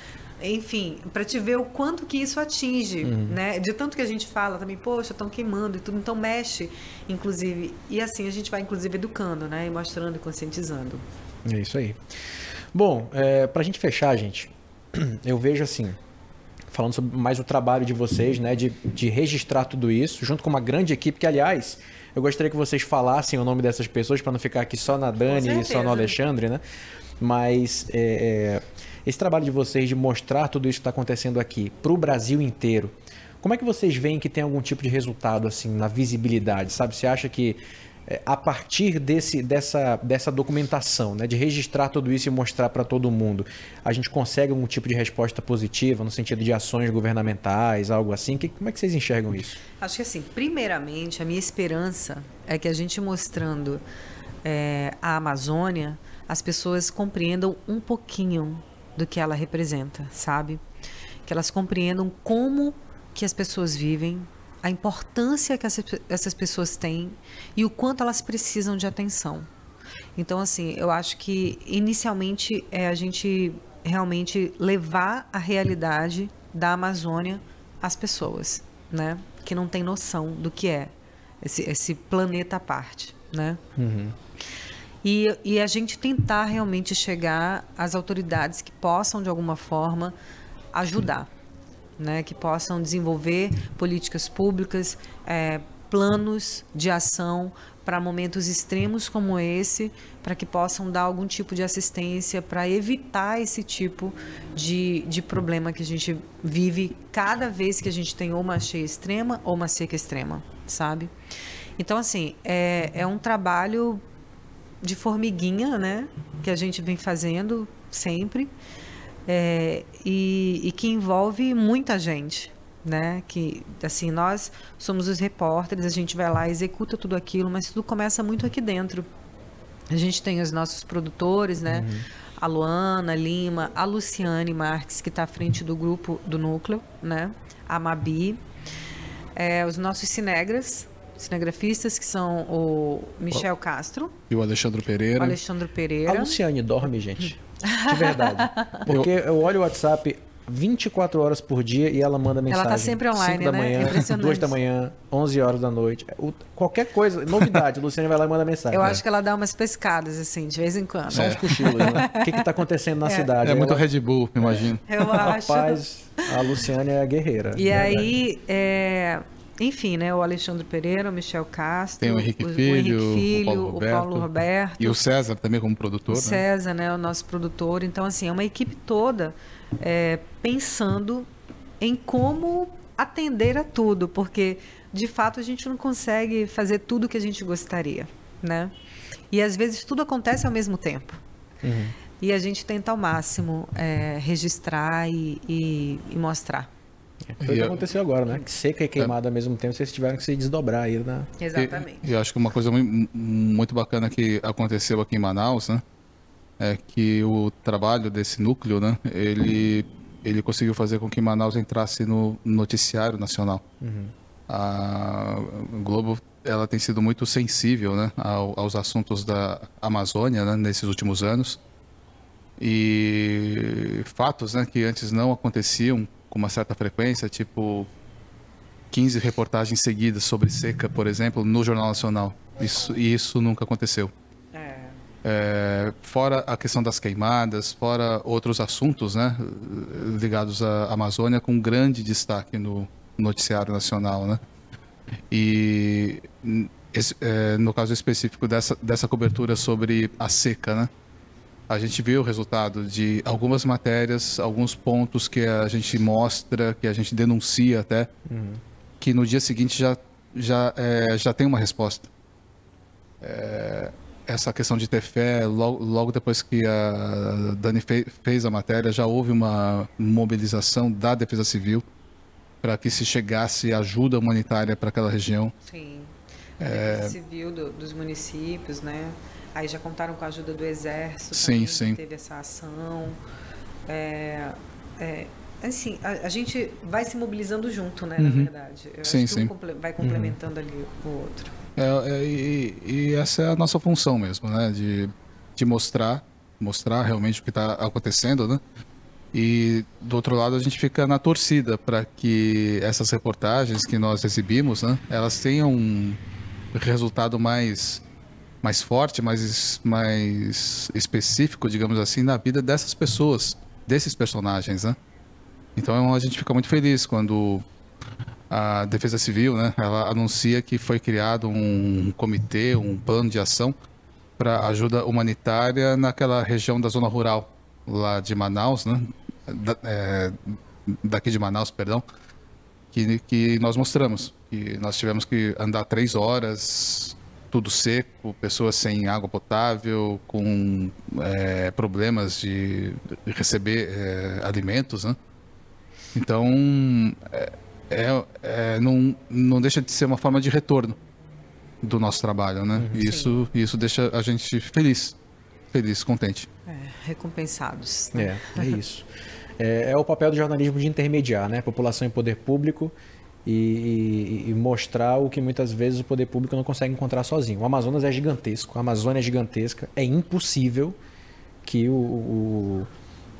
Enfim, para te ver o quanto que isso atinge, né? De tanto que a gente fala também, poxa, estão queimando e tudo, então mexe, inclusive. E assim a gente vai, inclusive, educando, né? E mostrando e conscientizando. É isso aí. Bom, é, pra gente fechar, gente, *clears throat* eu vejo assim, falando sobre mais o trabalho de vocês, né, de, de registrar tudo isso, junto com uma grande equipe, que, aliás, eu gostaria que vocês falassem o nome dessas pessoas, para não ficar aqui só na Dani e só no Alexandre, né? Mas é, é, esse trabalho de vocês de mostrar tudo isso que está acontecendo aqui para o Brasil inteiro, como é que vocês veem que tem algum tipo de resultado assim na visibilidade, sabe? Você acha que é, a partir desse, dessa, dessa documentação, né, de registrar tudo isso e mostrar para todo mundo, a gente consegue algum tipo de resposta positiva no sentido de ações governamentais, algo assim? Que, como é que vocês enxergam isso? Acho que assim, primeiramente, a minha esperança é que a gente mostrando é, a Amazônia, as pessoas compreendam um pouquinho do que ela representa, sabe? Que elas compreendam como que as pessoas vivem, a importância que essas, pessoas têm e o quanto elas precisam de atenção. Então, assim, eu acho que inicialmente é a gente realmente levar a realidade da Amazônia às pessoas, né? Que não tem noção do que é esse, esse planeta à parte, né? E, e a gente tentar realmente chegar às autoridades que possam, de alguma forma, ajudar, né? que possam desenvolver políticas públicas, eh, planos de ação para momentos extremos como esse, para que possam dar algum tipo de assistência para evitar esse tipo de, de problema que a gente vive cada vez que a gente tem ou uma cheia extrema ou uma seca extrema, sabe? Então, assim, é, é um trabalho de formiguinha, né? Que a gente vem fazendo sempre. É, e, e que envolve muita gente, né? Que, assim, nós somos os repórteres, a gente vai lá, executa tudo aquilo, mas tudo começa muito aqui dentro. A gente tem os nossos produtores, né? A Luana Lima, a Luciane Marques, que está à frente do grupo do Núcleo, né? A Mabi, é, os nossos cinegras, cinegrafistas, que são o Michel Castro, E o Alexandre o Pereira. Alexandre A Pereira. Luciane dorme, gente? *laughs* De verdade. Porque eu olho o WhatsApp 24 horas por dia e ela manda mensagem. tá sempre online, 5 da né? manhã, Impressionante. 2 da manhã, 11 horas da noite. O- qualquer coisa, novidade, a Luciane vai lá e manda mensagem. Eu acho que ela dá umas pescadas, assim, de vez em quando. São os cochilos, né? *laughs* O que que tá acontecendo na cidade? É muito Ela- Red Bull, imagino. Eu acho. Rapaz, a Luciane é a guerreira. E verdade. aí, é, enfim, né? O Alexandre Pereira, o Michel Castro, Tem o Henrique o, Filho, Henrique Filho, o Paulo o Roberto. Paulo Roberto, E o César também como produtor, o né? César, né? O nosso produtor. Então, assim, é uma equipe toda é, pensando em como atender a tudo, porque de fato a gente não consegue fazer tudo que a gente gostaria, né? E às vezes tudo acontece ao mesmo tempo. Uhum. E a gente tenta ao máximo é, registrar e, e- e mostrar. Foi o que eu- aconteceu agora, né? Que seca e queimada ao mesmo tempo, vocês tiveram que se desdobrar aí, né? Exatamente. E, e eu acho que uma coisa mui- muito bacana que aconteceu aqui em Manaus, né? É que o trabalho desse núcleo, né? Ele, ele conseguiu fazer com que Manaus entrasse no noticiário nacional. A o Globo, ela tem sido muito sensível, né? ao- aos assuntos da Amazônia, né? Nesses últimos anos. E fatos, né? Que antes não aconteciam com uma certa frequência, tipo 15 reportagens seguidas sobre seca, por exemplo, no Jornal Nacional. Isso, e isso nunca aconteceu. É. É, fora a questão das queimadas, fora outros assuntos né, ligados à Amazônia, com grande destaque no noticiário nacional. Né? E esse, é, no caso específico dessa, dessa cobertura sobre a seca, né? A gente viu o resultado de algumas matérias, alguns pontos que a gente mostra, que a gente denuncia até, uhum. que no dia seguinte já, já, é, já tem uma resposta. É, essa questão de ter fé, logo, logo depois que a Dani fe, fez a matéria, já houve uma mobilização da Defesa Civil para que se chegasse ajuda humanitária para aquela região. Sim. A é... Defesa Civil do, dos municípios, né? Aí já contaram com a ajuda do Exército. Sim, sim. teve essa ação. É, é, assim, a, a, gente vai se mobilizando junto, né? Uhum. Na verdade. Eu sim, sim. Um vai complementando uhum. ali o outro. É, é, e, e, essa é a nossa função mesmo, né? De, de mostrar, mostrar realmente o que está acontecendo, né? E do outro lado a gente fica na torcida para que essas reportagens que nós exibimos, né? Elas tenham um resultado mais mais forte, mais mais específico, digamos assim, na vida dessas pessoas, desses personagens, né? Então a gente fica muito feliz quando a Defesa Civil, né, ela anuncia que foi criado um comitê, um plano de ação para ajuda humanitária naquela região da zona rural lá de Manaus, né, da, é, daqui de Manaus, perdão, que, que nós mostramos. Que nós tivemos que andar três horas, tudo seco, pessoas sem água potável, com é, problemas de receber é, alimentos, né? Então, é, é, é, não, não deixa de ser uma forma de retorno do nosso trabalho, né? Uhum. isso, isso deixa a gente feliz, feliz, contente. É, recompensados. Né? É, é isso. É, é, o papel do jornalismo de intermediar, né? População e poder público e, e, e, mostrar o que muitas vezes o poder público não consegue encontrar sozinho. O Amazonas é gigantesco, a Amazônia é gigantesca, é impossível que o, o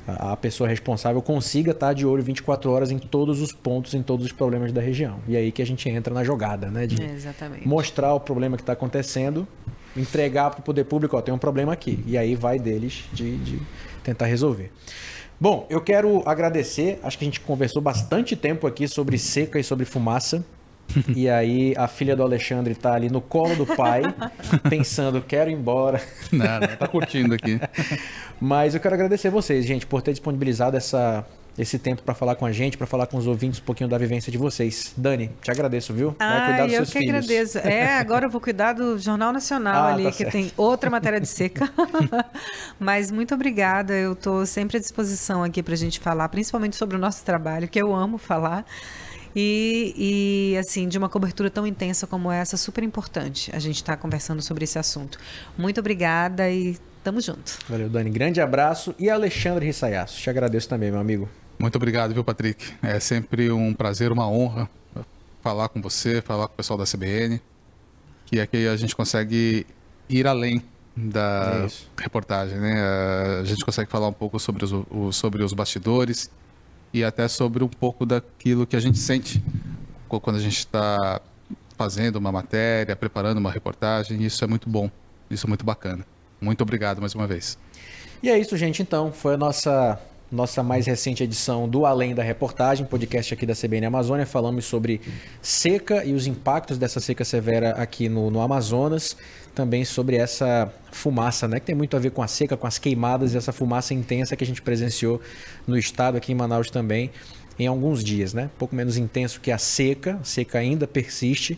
a pessoa responsável consiga estar de olho 24 horas em todos os pontos, em todos os problemas da região. E aí que a gente entra na jogada, né? De Exatamente. mostrar o problema que está acontecendo, entregar para o poder público, ó, tem um problema aqui. E aí vai deles de, de tentar resolver. Bom, eu quero agradecer. Acho que a gente conversou bastante tempo aqui sobre seca e sobre fumaça. e aí a filha do Alexandre tá ali no colo do pai, *laughs* pensando, quero ir embora. Nada, tá curtindo aqui. *laughs* Mas eu quero agradecer vocês, gente, por ter disponibilizado essa, esse tempo para falar com a gente, para falar com os ouvintes um pouquinho da vivência de vocês. Dani, te agradeço, viu? Vai cuidar dos eu seus que filhos. agradeço. É, *laughs* agora eu vou cuidar do Jornal Nacional ah, ali, tá que certo. tem outra matéria de seca. *laughs* Mas muito obrigada, eu estou sempre à disposição aqui para a gente falar, principalmente sobre o nosso trabalho, que eu amo falar. E, e, assim, de uma cobertura tão intensa como essa, super importante a gente estar tá conversando sobre esse assunto. Muito obrigada e tamo junto. Valeu, Dani. Grande abraço. E Alexandre Rissayasso, te agradeço também, meu amigo. Muito obrigado, viu, Patrick? É sempre um prazer, uma honra falar com você, falar com o pessoal da CBN, que aqui a gente consegue ir além da é reportagem, né? A gente consegue falar um pouco sobre os, sobre os bastidores, e até sobre um pouco daquilo que a gente sente quando a gente está fazendo uma matéria, preparando uma reportagem. Isso é muito bom, isso é muito bacana. Muito obrigado mais uma vez. E é isso, gente. Então, foi a nossa nossa mais recente edição do Além da Reportagem, podcast aqui da CBN Amazônia. Falamos sobre seca e os impactos dessa seca severa aqui no, no Amazonas. Também sobre essa fumaça, né? Que tem muito a ver com a seca, com as queimadas e essa fumaça intensa que a gente presenciou no estado, aqui em Manaus também, em alguns dias, né? Pouco menos intenso que a seca, a seca ainda persiste,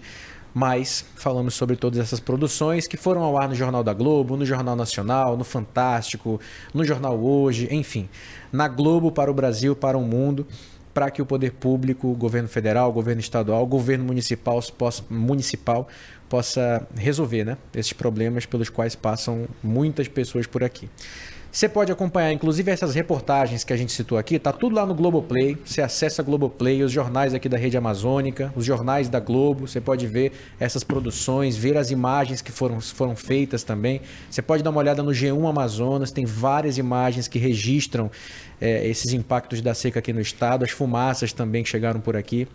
mas falamos sobre todas essas produções que foram ao ar no Jornal da Globo, no Jornal Nacional, no Fantástico, no Jornal Hoje, enfim, na Globo para o Brasil, para o mundo, para que o poder público, o governo federal, o governo estadual, o governo municipal municipal possa resolver né, esses problemas pelos quais passam muitas pessoas por aqui. Você pode acompanhar, inclusive, essas reportagens que a gente citou aqui, tá tudo lá no Globoplay. Você acessa Globoplay, os jornais aqui da Rede Amazônica, os jornais da Globo. Você pode ver essas produções, ver as imagens que foram, foram feitas também. Você pode dar uma olhada no G1 Amazonas, tem várias imagens que registram é, esses impactos da seca aqui no estado, as fumaças também que chegaram por aqui.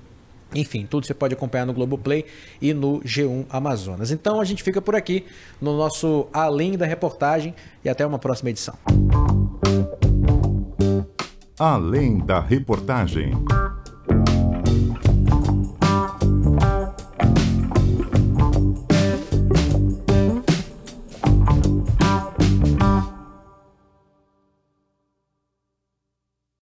Enfim, tudo você pode acompanhar no Globoplay e no G1 Amazonas. Então a gente fica por aqui no nosso Além da Reportagem e até uma próxima edição. Além da reportagem.